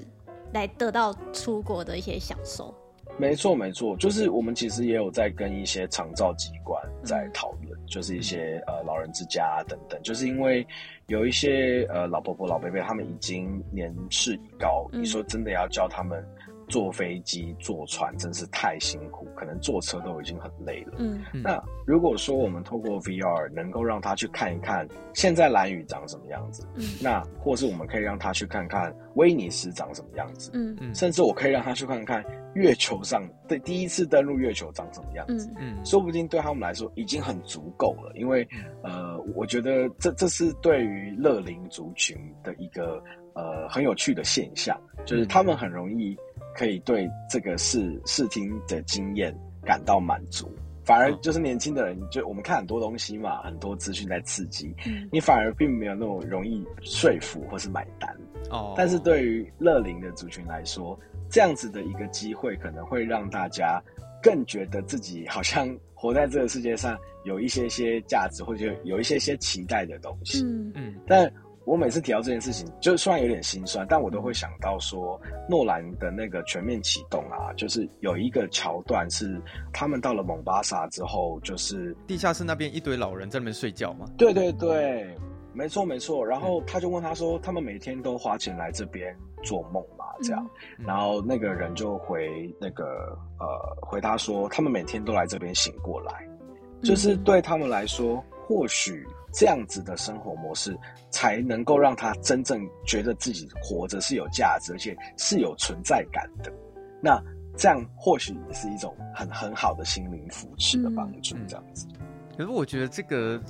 来得到出国的一些享受。没错，没错，就是我们其实也有在跟一些长照机关在讨论，嗯、就是一些呃老人之家等等，就是因为有一些呃老婆婆、老伯伯他们已经年事已高，嗯、你说真的要教他们。坐飞机、坐船真是太辛苦，可能坐车都已经很累了。嗯，那如果说我们透过 VR 能够让他去看一看现在蓝屿长什么样子，嗯，那或是我们可以让他去看看威尼斯长什么样子，嗯嗯，甚至我可以让他去看看月球上的第一次登陆月球长什么样子，嗯。嗯，说不定对他们来说已经很足够了，因为呃，我觉得这这是对于乐龄族群的一个呃很有趣的现象，就是他们很容易。可以对这个视视听的经验感到满足，反而就是年轻的人，就我们看很多东西嘛，很多资讯在刺激，嗯、你反而并没有那么容易说服或是买单。哦，但是对于乐龄的族群来说，这样子的一个机会，可能会让大家更觉得自己好像活在这个世界上有一些些价值，或者有一些些期待的东西。嗯嗯，但。我每次提到这件事情，就虽然有点心酸，但我都会想到说，诺兰的那个全面启动啊，就是有一个桥段是他们到了蒙巴萨之后，就是地下室那边一堆老人在那边睡觉嘛。对对对，没错没错。然后他就问他说：“他们每天都花钱来这边做梦吗？”这样，嗯、然后那个人就回那个呃回答说：“他们每天都来这边醒过来，就是对他们来说，或许。”这样子的生活模式，才能够让他真正觉得自己活着是有价值，而且是有存在感的。那这样或许也是一种很很好的心灵扶持的帮助。这样子，可是我觉得这个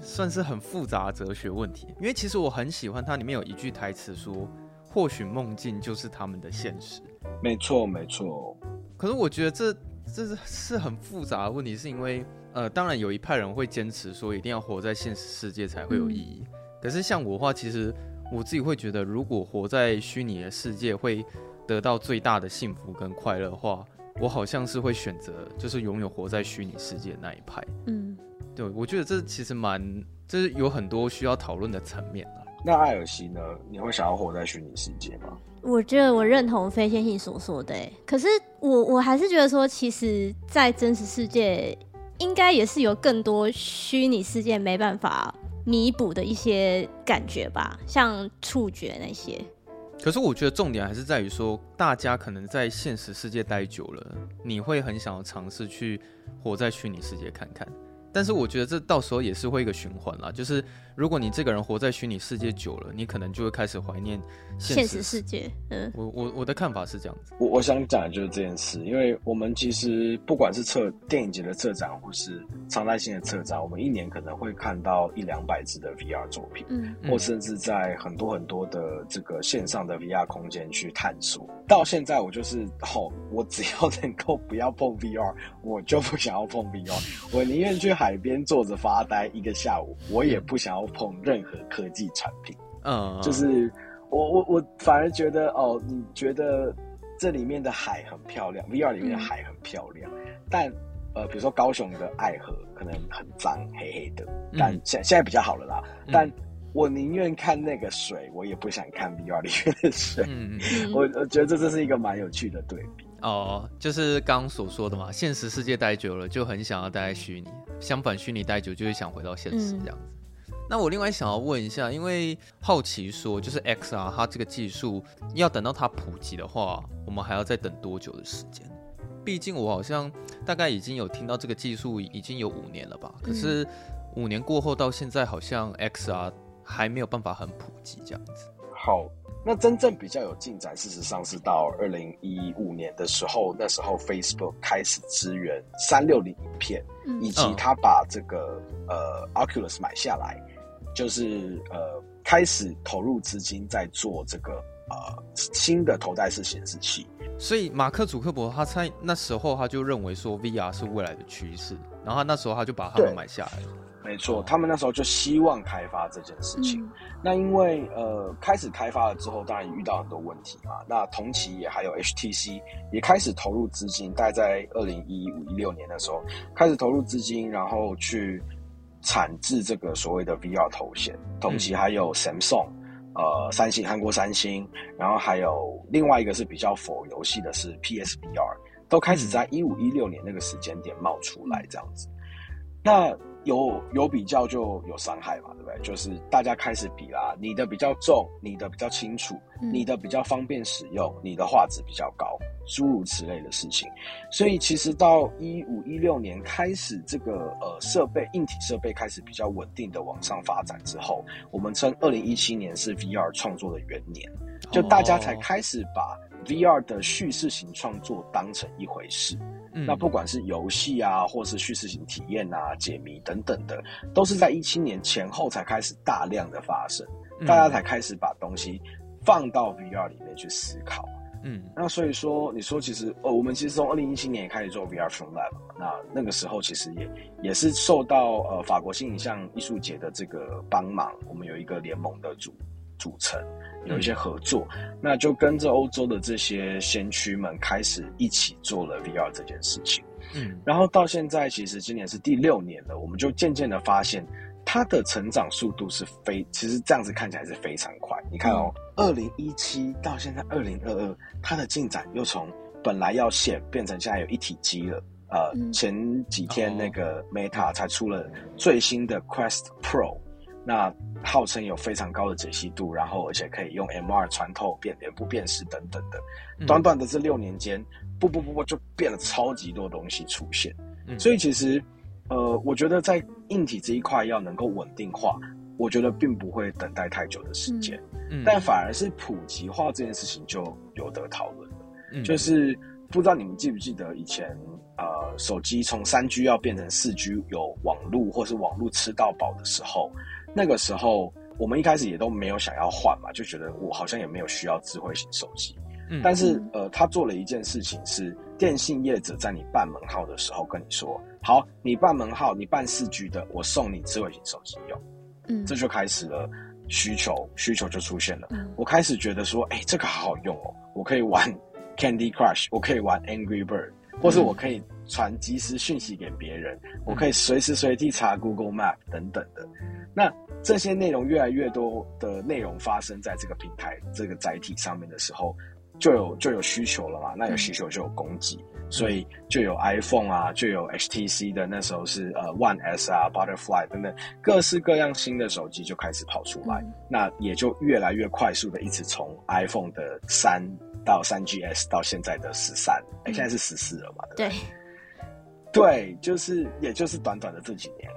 算是很复杂的哲学问题，因为其实我很喜欢它里面有一句台词说：“或许梦境就是他们的现实。”没错，没错。可是我觉得这这是是很复杂的问题，是因为。呃，当然有一派人会坚持说一定要活在现实世界才会有意义。嗯、可是像我的话，其实我自己会觉得，如果活在虚拟的世界会得到最大的幸福跟快乐的话，我好像是会选择就是拥有活在虚拟世界的那一派。嗯，对，我觉得这其实蛮，这、就是有很多需要讨论的层面啊。那艾尔西呢？你会想要活在虚拟世界吗？我觉得我认同非线性所说的，可是我我还是觉得说，其实，在真实世界。应该也是有更多虚拟世界没办法弥补的一些感觉吧，像触觉那些。可是我觉得重点还是在于说，大家可能在现实世界待久了，你会很想要尝试去活在虚拟世界看看。但是我觉得这到时候也是会一个循环啦，就是如果你这个人活在虚拟世界久了，你可能就会开始怀念现实世界。嗯，我我我的看法是这样子。我我想讲的就是这件事，因为我们其实不管是策电影节的策展，或是常态性的策展，我们一年可能会看到一两百支的 VR 作品，嗯，或甚至在很多很多的这个线上的 VR 空间去探索。到现在我就是哦，我只要能够不要碰 VR，我就不想要碰 VR，我宁愿去海边坐着发呆一个下午，我也不想要碰任何科技产品。嗯，就是我我我反而觉得哦，你觉得这里面的海很漂亮，VR 里面的海很漂亮，嗯、但呃，比如说高雄的爱河可能很脏黑黑的，但现现在比较好了啦。嗯、但我宁愿看那个水，我也不想看 VR 里面的水。嗯嗯，我我觉得这这是一个蛮有趣的对比。哦，就是刚刚所说的嘛，现实世界待久了就很想要待在虚拟，相反虚拟待久就会想回到现实这样子。嗯、那我另外想要问一下，因为好奇说，就是 XR 它这个技术要等到它普及的话，我们还要再等多久的时间？毕竟我好像大概已经有听到这个技术已经有五年了吧？可是五年过后到现在，好像 XR 还没有办法很普及这样子。好。那真正比较有进展，事实上是到二零一五年的时候，那时候 Facebook 开始支援三六零影片，嗯、以及他把这个呃 Oculus 买下来，就是呃开始投入资金在做这个呃新的头戴式显示器。所以马克·祖克伯他在那时候他就认为说 VR 是未来的趋势，然后他那时候他就把他们买下来了。没错，他们那时候就希望开发这件事情。嗯、那因为呃，开始开发了之后，当然也遇到很多问题嘛。那同期也还有 HTC 也开始投入资金，大概在二零一五一六年的时候开始投入资金，然后去产制这个所谓的 VR 头显。同期还有 Samsung，呃，三星韩国三星，然后还有另外一个是比较 for 游戏的是 PSVR，都开始在一五一六年那个时间点冒出来这样子。那有有比较就有伤害嘛，对不对？就是大家开始比啦，你的比较重，你的比较清楚，嗯、你的比较方便使用，你的画质比较高，诸如此类的事情。所以其实到一五一六年开始，这个呃设备硬体设备开始比较稳定的往上发展之后，我们称二零一七年是 VR 创作的元年，就大家才开始把 VR 的叙事型创作当成一回事。那不管是游戏啊，或是叙事型体验啊、解谜等等的，都是在一七年前后才开始大量的发生，大家才开始把东西放到 VR 里面去思考。嗯，那所以说，你说其实，呃，我们其实从二零一七年也开始做 VR from Lab，那那个时候其实也也是受到呃法国新影像艺术节的这个帮忙，我们有一个联盟的组组成。有一些合作，那就跟着欧洲的这些先驱们开始一起做了 VR 这件事情。嗯，然后到现在，其实今年是第六年了，我们就渐渐的发现，它的成长速度是非，其实这样子看起来是非常快。你看哦，二零一七到现在二零二二，它的进展又从本来要线变成现在有一体机了。呃，前几天那个 Meta 才出了最新的 Quest Pro。那号称有非常高的解析度，然后而且可以用 MR 穿透、变脸部辨识等等的。短短的这六年间，不不不不就变了超级多东西出现。嗯、所以其实，呃，我觉得在硬体这一块要能够稳定化，我觉得并不会等待太久的时间。嗯、但反而是普及化这件事情就有得讨论了。嗯、就是不知道你们记不记得以前，呃，手机从三 G 要变成四 G 有网络或是网络吃到饱的时候。那个时候，我们一开始也都没有想要换嘛，就觉得我好像也没有需要智慧型手机。嗯，但是呃，他做了一件事情是，电信业者在你办门号的时候跟你说，好，你办门号，你办四 G 的，我送你智慧型手机用。嗯，这就开始了需求，需求就出现了。嗯，我开始觉得说，哎，这个好好用哦，我可以玩 Candy Crush，我可以玩 Angry Bird，或是我可以传即时讯息给别人，我可以随时随地查 Google Map 等等的。那这些内容越来越多的内容发生在这个平台、这个载体上面的时候，就有就有需求了嘛？那有需求就有供给，所以就有 iPhone 啊，就有 HTC 的那时候是呃 One S 啊、Butterfly 等等各式各样新的手机就开始跑出来，那也就越来越快速的一直从 iPhone 的三到三 GS 到现在的十三，哎，现在是十四了嘛？对对，对，就是也就是短短的这几年。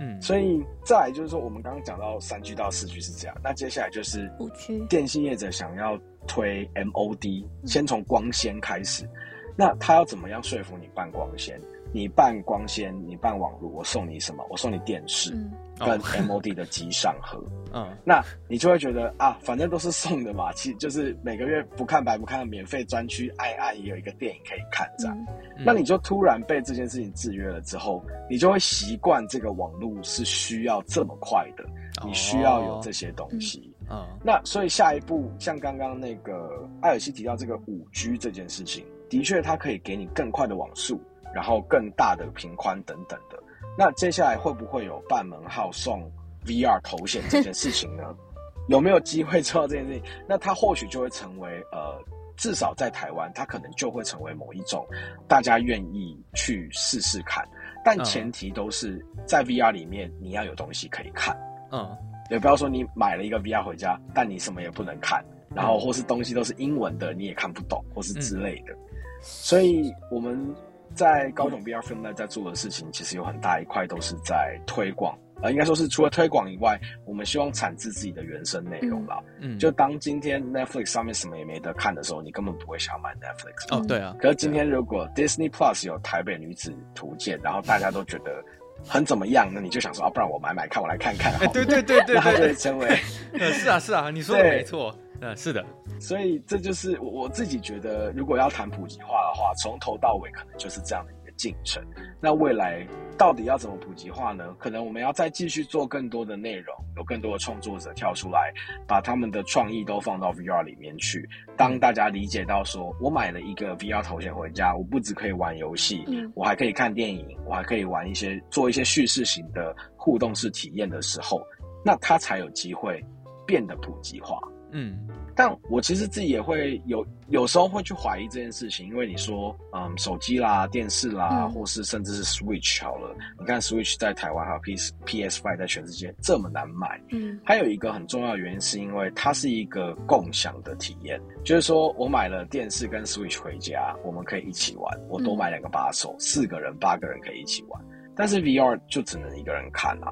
嗯，所以再来就是说，我们刚刚讲到三 G 到四 G 是这样，那接下来就是五 G，电信业者想要推 MOD，先从光纤开始，那他要怎么样说服你办光纤？你办光纤，你办网络，我送你什么？我送你电视跟 MOD 的机上盒。[LAUGHS] 嗯，那你就会觉得啊，反正都是送的嘛，其实就是每个月不看白不看，免费专区，爱爱也有一个电影可以看这样。嗯、那你就突然被这件事情制约了之后，你就会习惯这个网络是需要这么快的，你需要有这些东西。嗯，那所以下一步，像刚刚那个艾尔西提到这个五 G 这件事情，的确它可以给你更快的网速。然后更大的频宽等等的，那接下来会不会有半门号送 VR 头显这件事情呢？[LAUGHS] 有没有机会做到这件事情？那它或许就会成为呃，至少在台湾，它可能就会成为某一种大家愿意去试试看，但前提都是在 VR 里面你要有东西可以看，嗯，也不要说你买了一个 VR 回家，但你什么也不能看，然后或是东西都是英文的，你也看不懂，或是之类的。嗯、所以我们在高雄 VR Film Lab 在做的事情，其实有很大一块都是在推广。呃，应该说是除了推广以外，我们希望产自自己的原生内容啦。嗯，就当今天 Netflix 上面什么也没得看的时候，你根本不会想要买 Netflix。哦，对啊。可是今天如果 Disney Plus 有台北女子图鉴，然后大家都觉得很怎么样，那你就想说啊，不然我买买看，我来看看。对对对对，[LAUGHS] 它就会成为。[LAUGHS] 是啊是啊，你说的没错。嗯，是的。所以这就是我我自己觉得，如果要谈普及化的话，从头到尾可能就是这样的一个。进程，那未来到底要怎么普及化呢？可能我们要再继续做更多的内容，有更多的创作者跳出来，把他们的创意都放到 VR 里面去。当大家理解到说，我买了一个 VR 头显回家，我不只可以玩游戏，嗯，我还可以看电影，我还可以玩一些做一些叙事型的互动式体验的时候，那它才有机会变得普及化。嗯。但我其实自己也会有有时候会去怀疑这件事情，因为你说，嗯，手机啦、电视啦，嗯、或是甚至是 Switch 好了，你看 Switch 在台湾还有 PS PS Five 在全世界这么难买，嗯，还有一个很重要的原因是因为它是一个共享的体验，就是说我买了电视跟 Switch 回家，我们可以一起玩，我多买两个把手，嗯、四个人、八个人可以一起玩，但是 VR 就只能一个人看啊，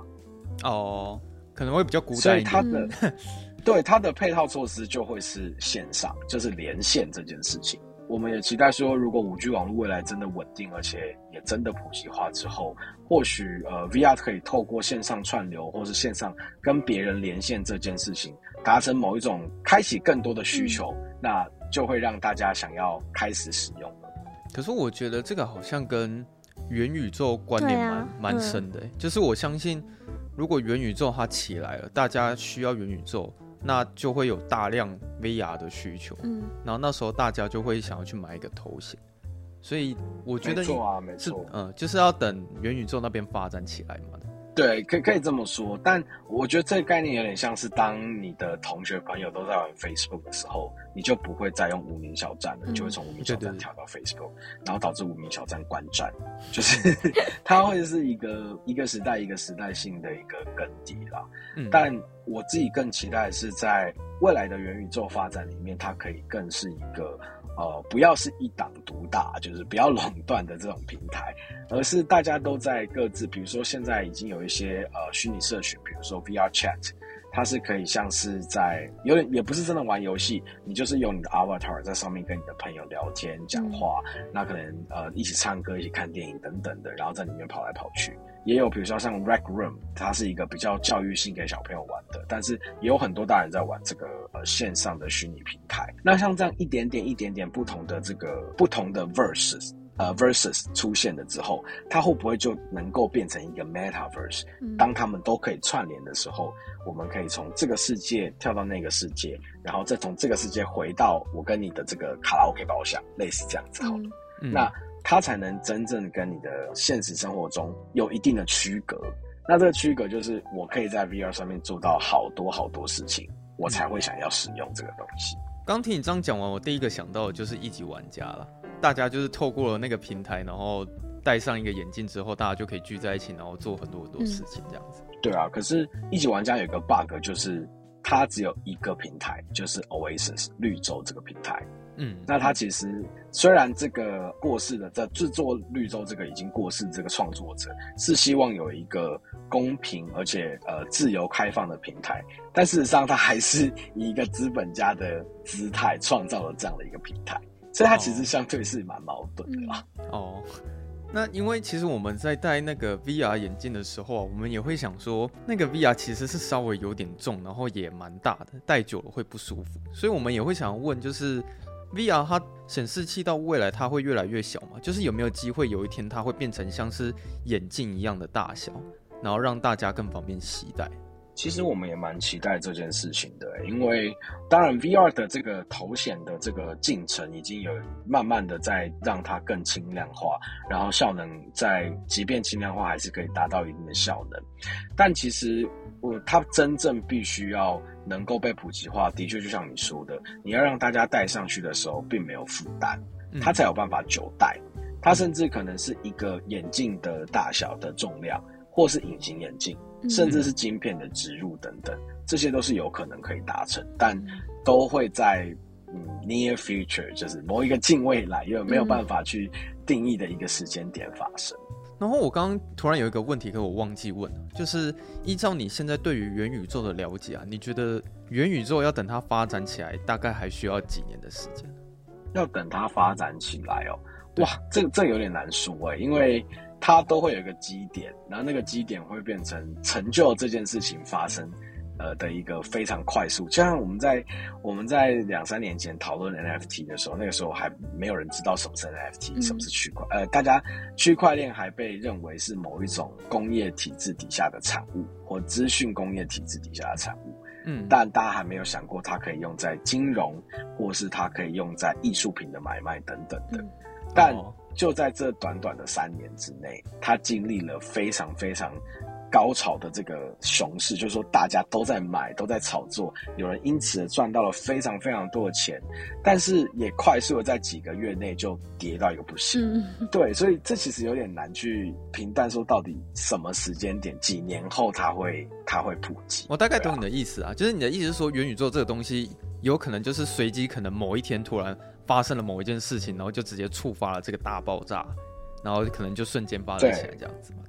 哦，可能会比较孤单，所以它的。嗯对它的配套措施就会是线上，就是连线这件事情。我们也期待说，如果五 G 网络未来真的稳定，而且也真的普及化之后，或许呃 VR 可以透过线上串流，或是线上跟别人连线这件事情，达成某一种开启更多的需求，嗯、那就会让大家想要开始使用了。可是我觉得这个好像跟元宇宙关联蛮、啊、蛮深的，就是我相信，如果元宇宙它起来了，大家需要元宇宙。那就会有大量 VR 的需求，嗯，然后那时候大家就会想要去买一个头显，所以我觉得是，嗯，就是要等元宇宙那边发展起来嘛。对，可以可以这么说，但我觉得这个概念有点像是当你的同学朋友都在玩 Facebook 的时候，你就不会再用无名小站了，嗯、就会从无名小站跳到 Facebook，然后导致无名小站关站，就是 [LAUGHS] 它会是一个一个时代一个时代性的一个更迭啦。嗯、但我自己更期待的是在未来的元宇宙发展里面，它可以更是一个。呃，不要是一党独大，就是不要垄断的这种平台，而是大家都在各自，比如说现在已经有一些呃虚拟社群，比如说 VR Chat，它是可以像是在有点也不是真的玩游戏，你就是用你的 Avatar 在上面跟你的朋友聊天讲话，嗯、那可能呃一起唱歌、一起看电影等等的，然后在里面跑来跑去。也有比如说像 Rec Room，它是一个比较教育性给小朋友玩的，但是也有很多大人在玩这个呃线上的虚拟平台。那像这样一点点一点点不同的这个不同的 verses。呃，versus 出现了之后，它会不会就能够变成一个 Metaverse？当他们都可以串联的时候，我们可以从这个世界跳到那个世界，然后再从这个世界回到我跟你的这个卡拉 OK 包厢，类似这样子好了。嗯、那。它才能真正跟你的现实生活中有一定的区隔。那这个区隔就是，我可以在 VR 上面做到好多好多事情，我才会想要使用这个东西。刚听你这样讲完，我第一个想到的就是一级玩家了。大家就是透过了那个平台，然后戴上一个眼镜之后，大家就可以聚在一起，然后做很多很多事情，这样子。对啊，可是一级玩家有一个 bug，就是它只有一个平台，就是 Oasis 绿洲这个平台。嗯，那他其实虽然这个过世的在制作绿洲这个已经过世这个创作者是希望有一个公平而且呃自由开放的平台，但事实上他还是以一个资本家的姿态创造了这样的一个平台，所以他其实相对是蛮矛盾的啦。[LAUGHS] 哦，那因为其实我们在戴那个 VR 眼镜的时候啊，我们也会想说，那个 VR 其实是稍微有点重，然后也蛮大的，戴久了会不舒服，所以我们也会想要问，就是。VR 它显示器到未来它会越来越小嘛？就是有没有机会有一天它会变成像是眼镜一样的大小，然后让大家更方便携带？其实我们也蛮期待这件事情的，因为当然 VR 的这个头显的这个进程已经有慢慢的在让它更轻量化，然后效能在即便轻量化还是可以达到一定的效能，但其实我它真正必须要。能够被普及化，的确就像你说的，你要让大家戴上去的时候并没有负担，它才有办法久戴。它甚至可能是一个眼镜的大小的重量，或是隐形眼镜，甚至是晶片的植入等等，这些都是有可能可以达成，但都会在嗯 near future，就是某一个近未来，因为没有办法去定义的一个时间点发生。然后我刚刚突然有一个问题，可我忘记问了，就是依照你现在对于元宇宙的了解啊，你觉得元宇宙要等它发展起来，大概还需要几年的时间？要等它发展起来哦，哇，这这有点难说诶，因为它都会有一个基点，然后那个基点会变成成就这件事情发生。呃的一个非常快速，就像我们在我们在两三年前讨论 NFT 的时候，那个时候还没有人知道什么是 NFT，嗯、什么是区块，呃，大家区块链还被认为是某一种工业体制底下的产物，或资讯工业体制底下的产物，嗯，但大家还没有想过它可以用在金融，或是它可以用在艺术品的买卖等等的，嗯、但就在这短短的三年之内，它经历了非常非常。高潮的这个熊市，就是说大家都在买，都在炒作，有人因此赚到了非常非常多的钱，但是也快速的在几个月内就跌到一个不行。嗯、对，所以这其实有点难去评断，说到底什么时间点，几年后它会它会普及。我大概懂你的意思啊，啊就是你的意思是说，元宇宙这个东西有可能就是随机，可能某一天突然发生了某一件事情，然后就直接触发了这个大爆炸，然后可能就瞬间发展起来这样子嘛。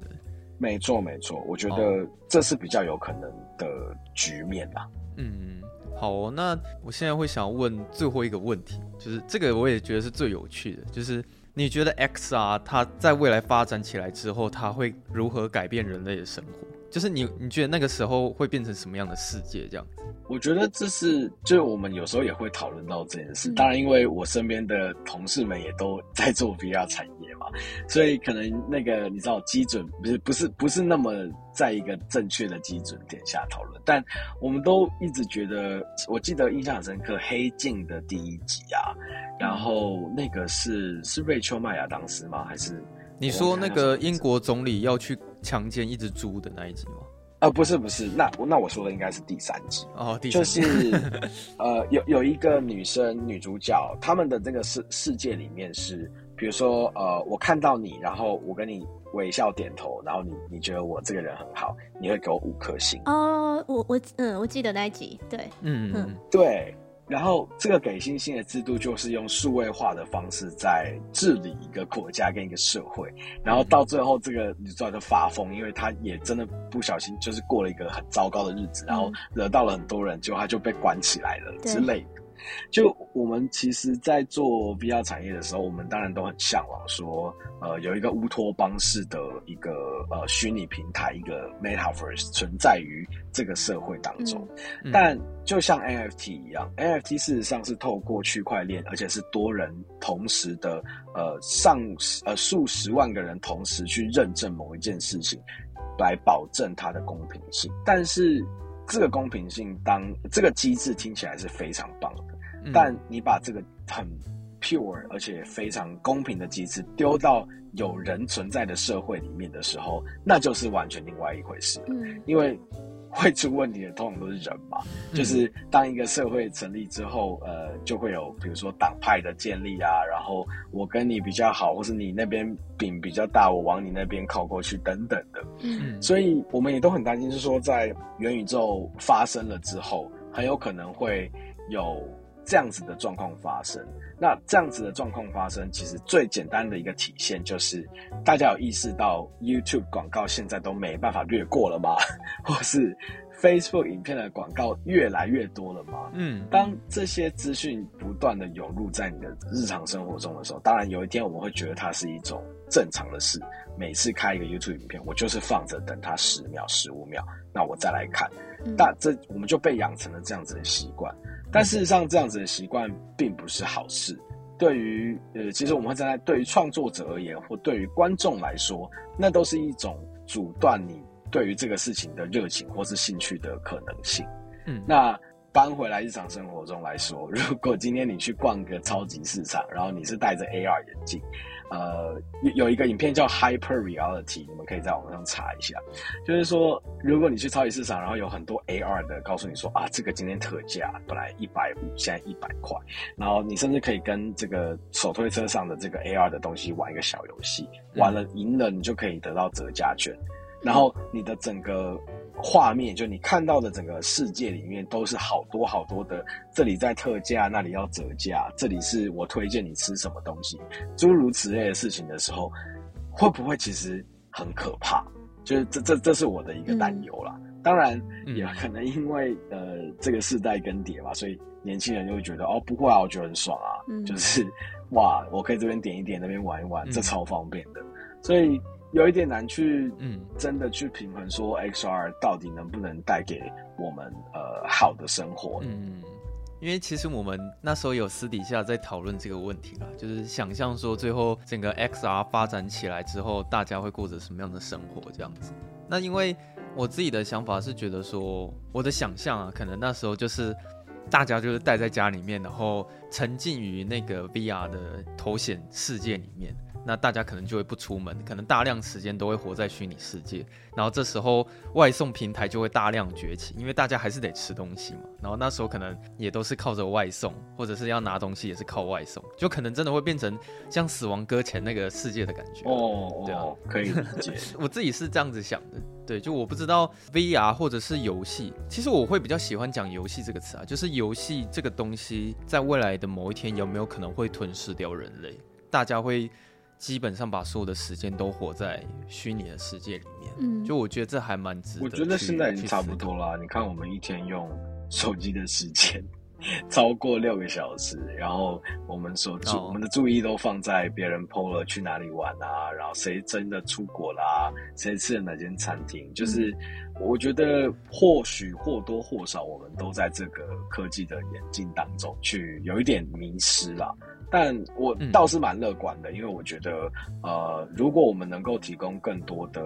没错，没错，我觉得这是比较有可能的局面吧。嗯，好哦，那我现在会想问最后一个问题，就是这个我也觉得是最有趣的，就是你觉得 XR 它在未来发展起来之后，它会如何改变人类的生活？就是你，你觉得那个时候会变成什么样的世界？这样子？我觉得这是，就是我们有时候也会讨论到这件事。当然，因为我身边的同事们也都在做 VR 产业嘛，所以可能那个你知道基准不是不是不是那么在一个正确的基准点下讨论。但我们都一直觉得，我记得印象很深刻，《黑镜》的第一集啊，然后那个是是瑞秋麦亚当时吗？还是？你说那个英国总理要去强奸一只猪的那一集吗？呃，不是不是，那那我说的应该是第三集哦，第三集就是 [LAUGHS] 呃，有有一个女生女主角，他们的这个世世界里面是，比如说呃，我看到你，然后我跟你微笑点头，然后你你觉得我这个人很好，你会给我五颗星哦。我我嗯，我记得那一集，对，嗯嗯，对。然后，这个给星星的制度就是用数位化的方式在治理一个国家跟一个社会。然后到最后，这个女主角就发疯，因为她也真的不小心，就是过了一个很糟糕的日子，然后惹到了很多人，结果她就被关起来了之类的。就我们其实，在做 VR 产业的时候，我们当然都很向往说，呃，有一个乌托邦式的一个呃虚拟平台，一个 Metaverse 存在于这个社会当中。嗯、但就像 NFT 一样、嗯、NFT 事实上是透过区块链，而且是多人同时的，呃，上呃数十万个人同时去认证某一件事情，来保证它的公平性。但是这个公平性当，当这个机制听起来是非常棒的。但你把这个很 pure 而且非常公平的机制丢到有人存在的社会里面的时候，那就是完全另外一回事。嗯，因为会出问题的通常都是人嘛。嗯，就是当一个社会成立之后，呃，就会有比如说党派的建立啊，然后我跟你比较好，或是你那边饼比较大，我往你那边靠过去等等的。嗯，所以我们也都很担心，是说在元宇宙发生了之后，很有可能会有。这样子的状况发生，那这样子的状况发生，其实最简单的一个体现就是，大家有意识到 YouTube 广告现在都没办法略过了吗？[LAUGHS] 或是 Facebook 影片的广告越来越多了吗？嗯，当这些资讯不断的涌入在你的日常生活中的时候，当然有一天我们会觉得它是一种正常的事。每次开一个 YouTube 影片，我就是放着等它十秒、十五秒，那我再来看。但这我们就被养成了这样子的习惯。但事实上，这样子的习惯并不是好事。对于呃，其实我们会站在对于创作者而言，或对于观众来说，那都是一种阻断你对于这个事情的热情或是兴趣的可能性。嗯，那搬回来日常生活中来说，如果今天你去逛个超级市场，然后你是戴着 AR 眼镜。呃，有有一个影片叫 Hyper Reality，你们可以在网上查一下。就是说，如果你去超级市场，然后有很多 AR 的告诉你说啊，这个今天特价，本来一百五，现在一百块。然后你甚至可以跟这个手推车上的这个 AR 的东西玩一个小游戏，玩了赢了，你就可以得到折价券。然后你的整个画面，就你看到的整个世界里面，都是好多好多的，这里在特价，那里要折价，这里是我推荐你吃什么东西，诸如此类的事情的时候，会不会其实很可怕？就是这这这是我的一个担忧啦。嗯、当然也可能因为呃这个世代更迭嘛，所以年轻人就会觉得哦不会啊，我觉得很爽啊，嗯、就是哇，我可以这边点一点，那边玩一玩，这超方便的，所以。有一点难去，嗯，真的去平衡说 XR 到底能不能带给我们呃好的生活。嗯，因为其实我们那时候有私底下在讨论这个问题啦，就是想象说最后整个 XR 发展起来之后，大家会过着什么样的生活这样子。那因为我自己的想法是觉得说，我的想象啊，可能那时候就是大家就是待在家里面，然后沉浸于那个 VR 的头显世界里面。那大家可能就会不出门，可能大量时间都会活在虚拟世界，然后这时候外送平台就会大量崛起，因为大家还是得吃东西嘛。然后那时候可能也都是靠着外送，或者是要拿东西也是靠外送，就可能真的会变成像死亡搁浅那个世界的感觉。哦，对啊，可以理解。[LAUGHS] 我自己是这样子想的，对，就我不知道 VR 或者是游戏，其实我会比较喜欢讲游戏这个词啊，就是游戏这个东西在未来的某一天有没有可能会吞噬掉人类？大家会。基本上把所有的时间都活在虚拟的世界里面，嗯，就我觉得这还蛮值得。我觉得现在已经差不多啦。你看，我们一天用手机的时间 [LAUGHS] 超过六个小时，然后我们所注、哦、我们的注意都放在别人 PO 了去哪里玩啊，然后谁真的出国啦，谁吃了哪间餐厅，就是我觉得或许或多或少，我们都在这个科技的演进当中去有一点迷失了。但我倒是蛮乐观的，嗯、因为我觉得，呃，如果我们能够提供更多的，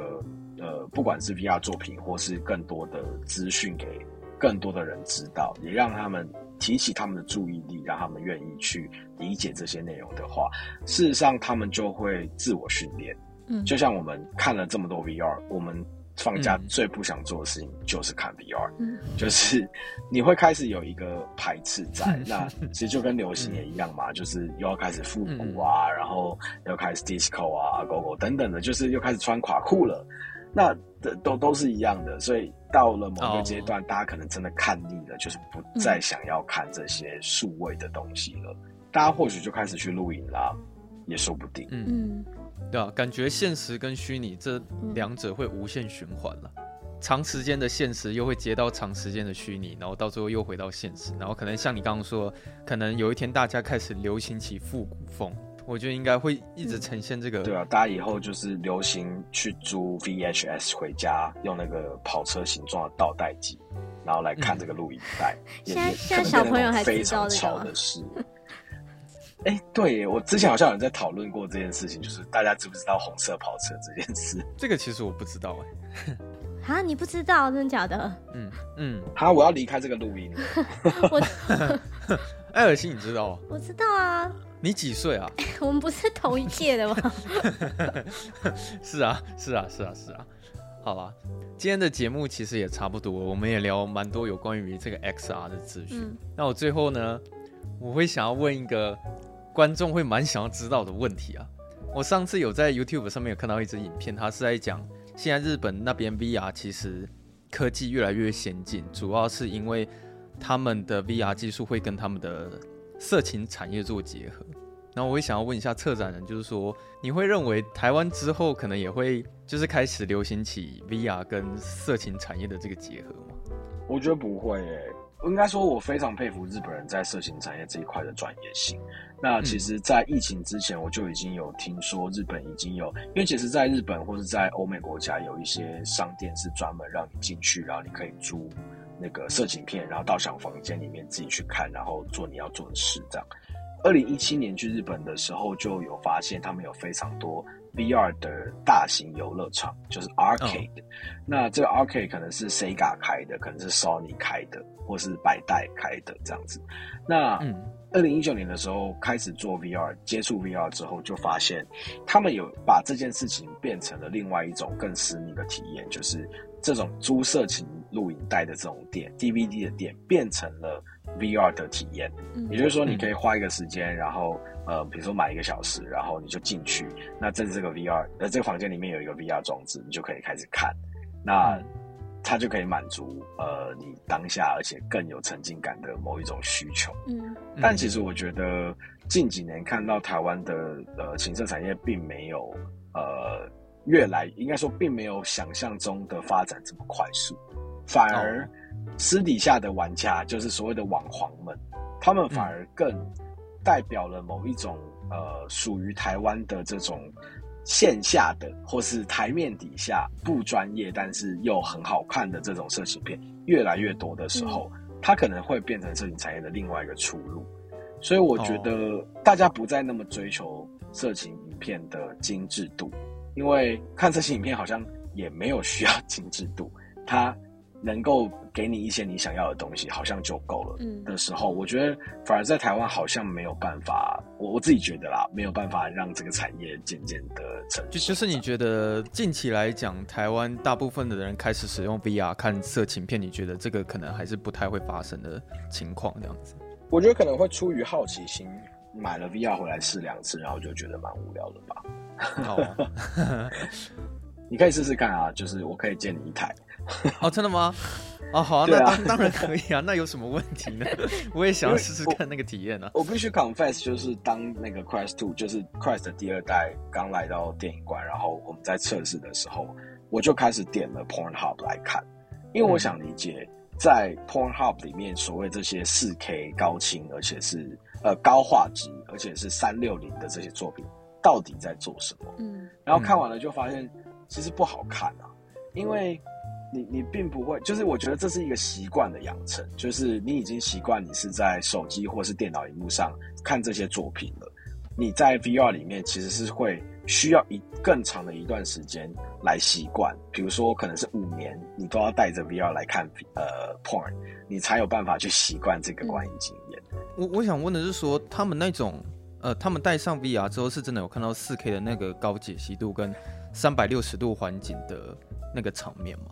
呃，不管是 VR 作品，或是更多的资讯给更多的人知道，也让他们提起他们的注意力，让他们愿意去理解这些内容的话，事实上他们就会自我训练。嗯，就像我们看了这么多 VR，我们。放假最不想做的事情就是看 VR，嗯，就是你会开始有一个排斥在，嗯、那其实就跟流行也一样嘛，嗯、[LAUGHS] 就是又要开始复古啊，嗯、然后又开始 disco 啊，go go 等等的，就是又开始穿垮裤了，那都都是一样的，所以到了某个阶段，哦、大家可能真的看腻了，就是不再想要看这些数位的东西了，嗯、大家或许就开始去露营啦，也说不定，嗯。对啊，感觉现实跟虚拟这两者会无限循环了。嗯、长时间的现实又会接到长时间的虚拟，然后到最后又回到现实，然后可能像你刚刚说，可能有一天大家开始流行起复古风，我觉得应该会一直呈现这个。对啊，大家以后就是流行去租 VHS 回家，用那个跑车形状的倒带机，然后来看这个录影带。[LAUGHS] 现在现在小朋友还非常潮的事。哎、欸，对，我之前好像有人在讨论过这件事情，就是大家知不知道红色跑车这件事？[LAUGHS] 这个其实我不知道哎。啊，你不知道，真的假的？嗯嗯。好，我要离开这个录音。我 [LAUGHS] [LAUGHS] 艾尔西，你知道？我知道啊。你几岁啊？我们不是同一届的吗？是啊，是啊，是啊，是啊。好了，今天的节目其实也差不多，我们也聊蛮多有关于这个 XR 的资讯。嗯、那我最后呢，我会想要问一个。观众会蛮想要知道的问题啊！我上次有在 YouTube 上面有看到一支影片，它是在讲现在日本那边 VR 其实科技越来越先进，主要是因为他们的 VR 技术会跟他们的色情产业做结合。然后我会想要问一下策展人，就是说你会认为台湾之后可能也会就是开始流行起 VR 跟色情产业的这个结合吗？我觉得不会诶、应该说，我非常佩服日本人在色情产业这一块的专业性。那其实，在疫情之前，我就已经有听说日本已经有，因为其实，在日本或者在欧美国家，有一些商店是专门让你进去，然后你可以租那个色情片，然后到小房间里面自己去看，然后做你要做的事。这样，二零一七年去日本的时候，就有发现他们有非常多。VR 的大型游乐场就是 Arcade，、oh. 那这个 Arcade 可能是 Sega 开的，可能是 Sony 开的，或是百代开的这样子。那二零一九年的时候开始做 VR，接触 VR 之后，就发现他们有把这件事情变成了另外一种更私密的体验，就是这种租色情录影带的这种店，DVD 的店变成了 VR 的体验。也就是说，你可以花一个时间，然后。呃，比如说买一个小时，然后你就进去。那在这个 VR，呃，这个房间里面有一个 VR 装置，你就可以开始看。那它就可以满足呃你当下而且更有沉浸感的某一种需求。嗯，但其实我觉得近几年看到台湾的呃情色产业并没有呃越来，应该说并没有想象中的发展这么快速，反而私底下的玩家就是所谓的网黄们，他们反而更代表了某一种呃属于台湾的这种。线下的或是台面底下不专业，但是又很好看的这种色情片越来越多的时候，嗯、它可能会变成色情产业的另外一个出路。所以我觉得大家不再那么追求色情影片的精致度，因为看色情影片好像也没有需要精致度，它。能够给你一些你想要的东西，好像就够了。嗯，的时候，我觉得反而在台湾好像没有办法，我我自己觉得啦，没有办法让这个产业渐渐的成。就就是你觉得近期来讲，台湾大部分的人开始使用 VR 看色情片，你觉得这个可能还是不太会发生的情况，这样子？我觉得可能会出于好奇心，买了 VR 回来试两次，然后就觉得蛮无聊的吧。好啊，[LAUGHS] 你可以试试看啊，就是我可以借你一台。哦，真的吗？哦，好啊，那当 [LAUGHS] 当然可以啊。那有什么问题呢？[LAUGHS] 我也想要试试看那个体验啊。我必须 confess，就是当那个 Quest Two，就是 Quest 的第二代刚来到电影馆，然后我们在测试的时候，我就开始点了 Pornhub 来看，因为我想理解在 Pornhub 里面所谓这些四 K 高清，而且是呃高画质，而且是三六零的这些作品到底在做什么。嗯，然后看完了就发现其实不好看啊，因为。你你并不会，就是我觉得这是一个习惯的养成，就是你已经习惯你是在手机或是电脑荧幕上看这些作品了。你在 VR 里面其实是会需要一更长的一段时间来习惯，比如说可能是五年，你都要带着 VR 来看呃 porn，你才有办法去习惯这个观影经验。我我想问的是说，他们那种呃，他们戴上 VR 之后，是真的有看到 4K 的那个高解析度跟三百六十度环境的那个场面吗？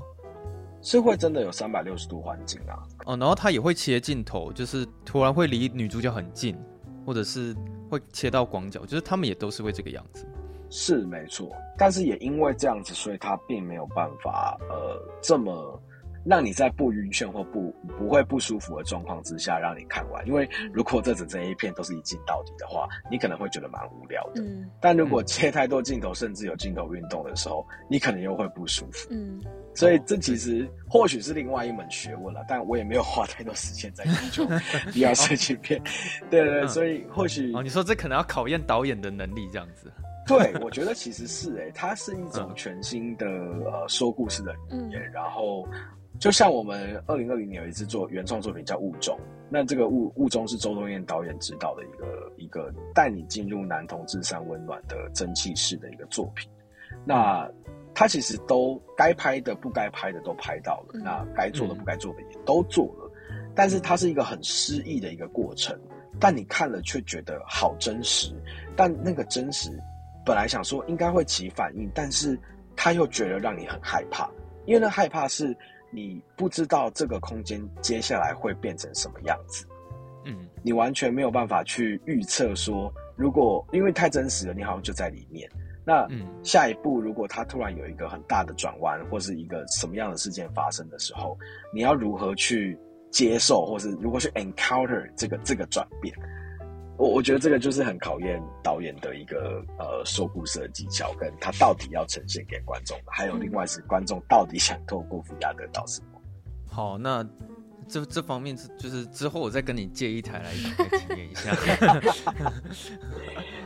是会真的有三百六十度环境啊，哦，然后他也会切镜头，就是突然会离女主角很近，或者是会切到广角，就是他们也都是会这个样子。是没错，但是也因为这样子，所以他并没有办法呃这么。让你在不晕眩或不不会不舒服的状况之下让你看完，因为如果这整整一片都是一镜到底的话，你可能会觉得蛮无聊的。嗯，但如果切太多镜头，甚至有镜头运动的时候，你可能又会不舒服。嗯，所以这其实或许是另外一门学问了，但我也没有花太多时间在研究 VR 色情片。对，对對，嗯、所以或许哦，你说这可能要考验导演的能力这样子。[LAUGHS] 对，我觉得其实是诶、欸，它是一种全新的、嗯、呃说故事的语言，嗯、然后。就像我们二零二零年有一次做原创作品叫《雾中》，那这个《雾雾中》是周冬燕导演指导的一个一个带你进入男同志三温暖的蒸汽室的一个作品。那他其实都该拍的、不该拍的都拍到了，那该做的、不该做的也都做了。但是它是一个很诗意的一个过程，但你看了却觉得好真实。但那个真实，本来想说应该会起反应，但是他又觉得让你很害怕，因为那害怕是。你不知道这个空间接下来会变成什么样子，嗯，你完全没有办法去预测说，如果因为太真实了，你好像就在里面。那下一步如果他突然有一个很大的转弯，或是一个什么样的事件发生的时候，你要如何去接受，或是如何去 encounter 这个这个转变？我我觉得这个就是很考验导演的一个呃说故事的技巧，跟他到底要呈现给观众的，还有另外是观众到底想透过 VR 得到什么。好，那这这方面是就是之后我再跟你借一台来来体验一下。[LAUGHS]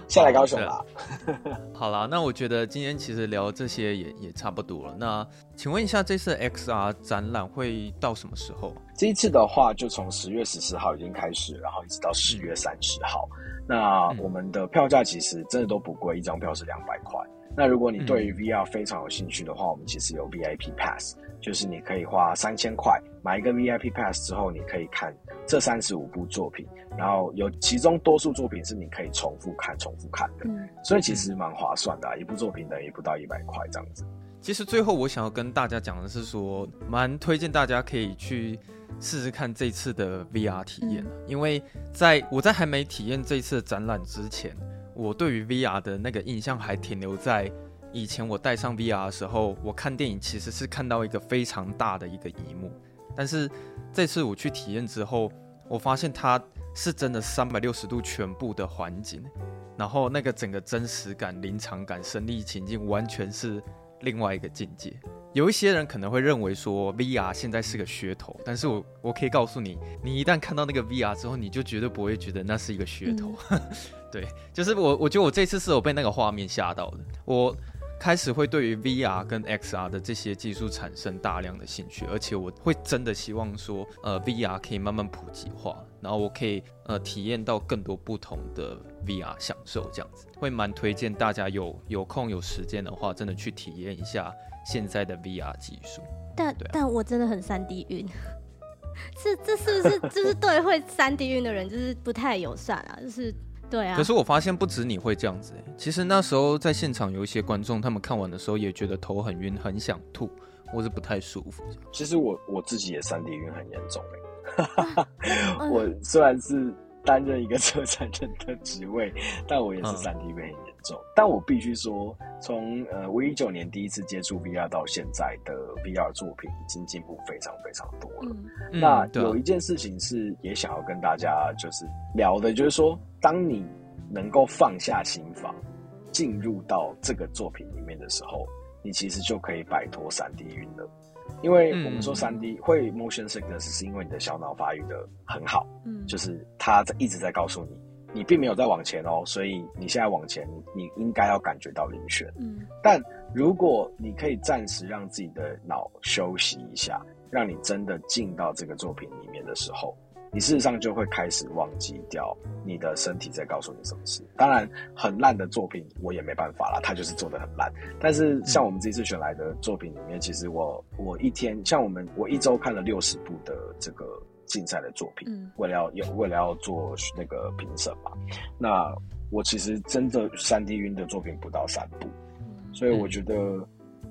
下来高雄啦。[LAUGHS] 好啦，那我觉得今天其实聊这些也也差不多了。那请问一下，这次 XR 展览会到什么时候？这一次的话，就从十月十四号已经开始，然后一直到十月三十号。嗯、那我们的票价其实真的都不贵，一张票是两百块。那如果你对于 VR 非常有兴趣的话，我们其实有 VIP Pass。就是你可以花三千块买一个 VIP Pass 之后，你可以看这三十五部作品，然后有其中多数作品是你可以重复看、重复看的，嗯、所以其实蛮划算的、啊，一部作品等于不到一百块这样子。其实最后我想要跟大家讲的是说，蛮推荐大家可以去试试看这次的 VR 体验，嗯、因为在我在还没体验这次的展览之前，我对于 VR 的那个印象还停留在。以前我戴上 VR 的时候，我看电影其实是看到一个非常大的一个荧幕，但是这次我去体验之后，我发现它是真的三百六十度全部的环境，然后那个整个真实感、临场感、身临情境，完全是另外一个境界。有一些人可能会认为说 VR 现在是个噱头，但是我我可以告诉你，你一旦看到那个 VR 之后，你就绝对不会觉得那是一个噱头。[LAUGHS] 对，就是我我觉得我这次是有被那个画面吓到的，我开始会对于 VR 跟 XR 的这些技术产生大量的兴趣，而且我会真的希望说，呃，VR 可以慢慢普及化，然后我可以呃体验到更多不同的 VR 享受，这样子会蛮推荐大家有有空有时间的话，真的去体验一下。现在的 VR 技术，但、啊、但我真的很三 D 晕，[LAUGHS] 这这是不是就是对会三 D 运的人就是不太友善啊？就是对啊。可是我发现不止你会这样子、欸，其实那时候在现场有一些观众，他们看完的时候也觉得头很晕，很想吐，或是不太舒服。其实我我自己也三 D 晕很严重哎、欸，[LAUGHS] [LAUGHS] 我虽然是担任一个策展人的职位，[LAUGHS] 但我也是三 D 晕。嗯但我必须说，从呃我一九年第一次接触 VR 到现在的 VR 作品，已经进步非常非常多了。嗯、那有一件事情是也想要跟大家就是聊的，就是说，当你能够放下心房，进入到这个作品里面的时候，你其实就可以摆脱三 D 晕了。因为我们说三 D 会 motion sickness，是因为你的小脑发育的很好，嗯，就是它在一直在告诉你。你并没有在往前哦，所以你现在往前，你应该要感觉到晕眩。嗯，但如果你可以暂时让自己的脑休息一下，让你真的进到这个作品里面的时候，你事实上就会开始忘记掉你的身体在告诉你什么事。当然，很烂的作品我也没办法啦，它就是做的很烂。但是像我们这次选来的作品里面，其实我我一天像我们我一周看了六十部的这个。竞赛的作品，嗯，为了要有为了要做那个评审嘛，那我其实真的三 D 晕的作品不到三部，所以我觉得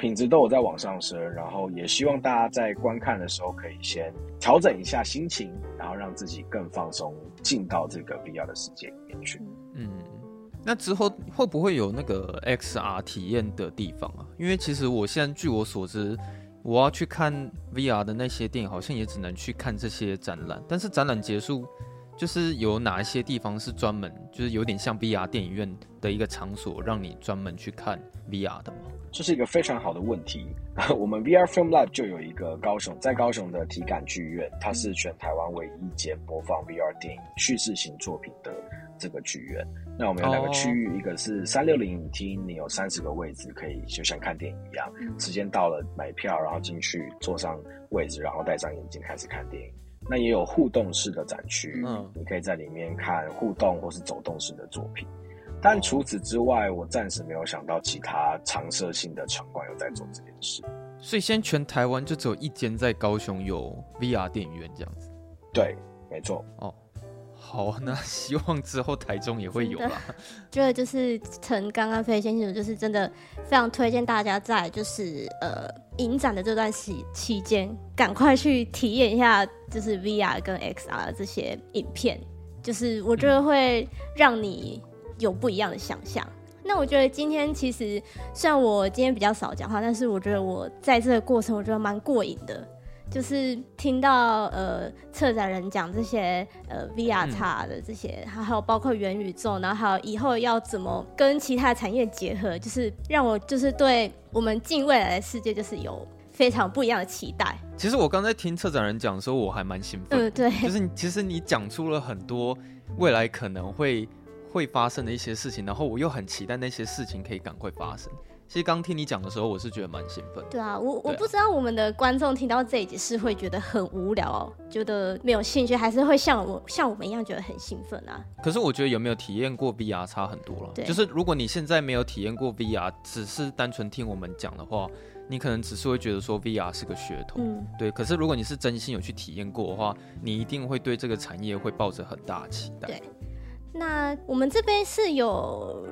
品质都有在往上升，然后也希望大家在观看的时候可以先调整一下心情，然后让自己更放松，进到这个 VR 的世界里面去。嗯，那之后会不会有那个 XR 体验的地方啊？因为其实我现在据我所知。我要去看 VR 的那些电影，好像也只能去看这些展览。但是展览结束，就是有哪一些地方是专门，就是有点像 VR 电影院的一个场所，让你专门去看 VR 的吗？这是一个非常好的问题。[LAUGHS] 我们 VR Film Lab 就有一个高雄，在高雄的体感剧院，它是全台湾唯一一间播放 VR 电影叙事型作品的这个剧院。那我们有两个区域，一个是三六零影厅，你有三十个位置，可以就像看电影一样，时间到了买票，然后进去坐上位置，然后戴上眼镜开始看电影。那也有互动式的展区，嗯，你可以在里面看互动或是走动式的作品。但除此之外，我暂时没有想到其他常设性的场馆有在做这件事。所以，现在全台湾就只有一间在高雄有 VR 电影院这样子。对，没错。哦。好，那希望之后台中也会有吧。[LAUGHS] 觉得就是陈刚刚飞先生就是真的非常推荐大家在就是呃影展的这段期期间，赶快去体验一下就是 VR 跟 XR 这些影片，就是我觉得会让你有不一样的想象。嗯、那我觉得今天其实虽然我今天比较少讲话，但是我觉得我在这个过程我觉得蛮过瘾的。就是听到呃策展人讲这些呃 VR 的这些，还有包括元宇宙，然后还有以后要怎么跟其他产业结合，就是让我就是对我们近未来的世界就是有非常不一样的期待。其实我刚才听策展人讲的时候，我还蛮兴奋。嗯，对，就是其实你讲出了很多未来可能会会发生的一些事情，然后我又很期待那些事情可以赶快发生。其实刚听你讲的时候，我是觉得蛮兴奋。对啊，我我不知道我们的观众听到这一集是会觉得很无聊哦，觉得没有兴趣，还是会像我像我们一样觉得很兴奋啊。可是我觉得有没有体验过 VR 差很多了。对，就是如果你现在没有体验过 VR，只是单纯听我们讲的话，你可能只是会觉得说 VR 是个噱头。嗯，对。可是如果你是真心有去体验过的话，你一定会对这个产业会抱着很大期待。对。那我们这边是有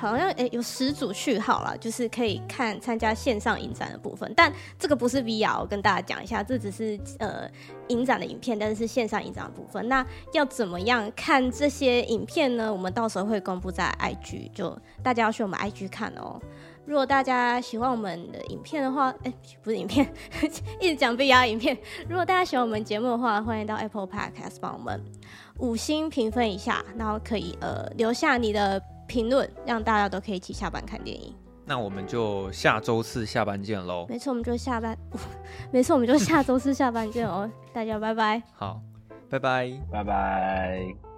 好像诶、有十组序号啦，就是可以看参加线上影展的部分，但这个不是 VR，我跟大家讲一下，这只是呃影展的影片，但是是线上影展的部分。那要怎么样看这些影片呢？我们到时候会公布在 IG，就大家要去我们 IG 看哦。如果大家喜欢我们的影片的话，哎、不是影片，[LAUGHS] 一直讲 VR 影片。如果大家喜欢我们节目的话，欢迎到 Apple Podcast 帮我们五星评分一下，然后可以呃留下你的评论，让大家都可以一起下班看电影。那我们就下周四下班见喽。没错，我们就下班。[LAUGHS] 没错，我们就下周四下班见哦。大家拜拜。好，拜拜，拜拜。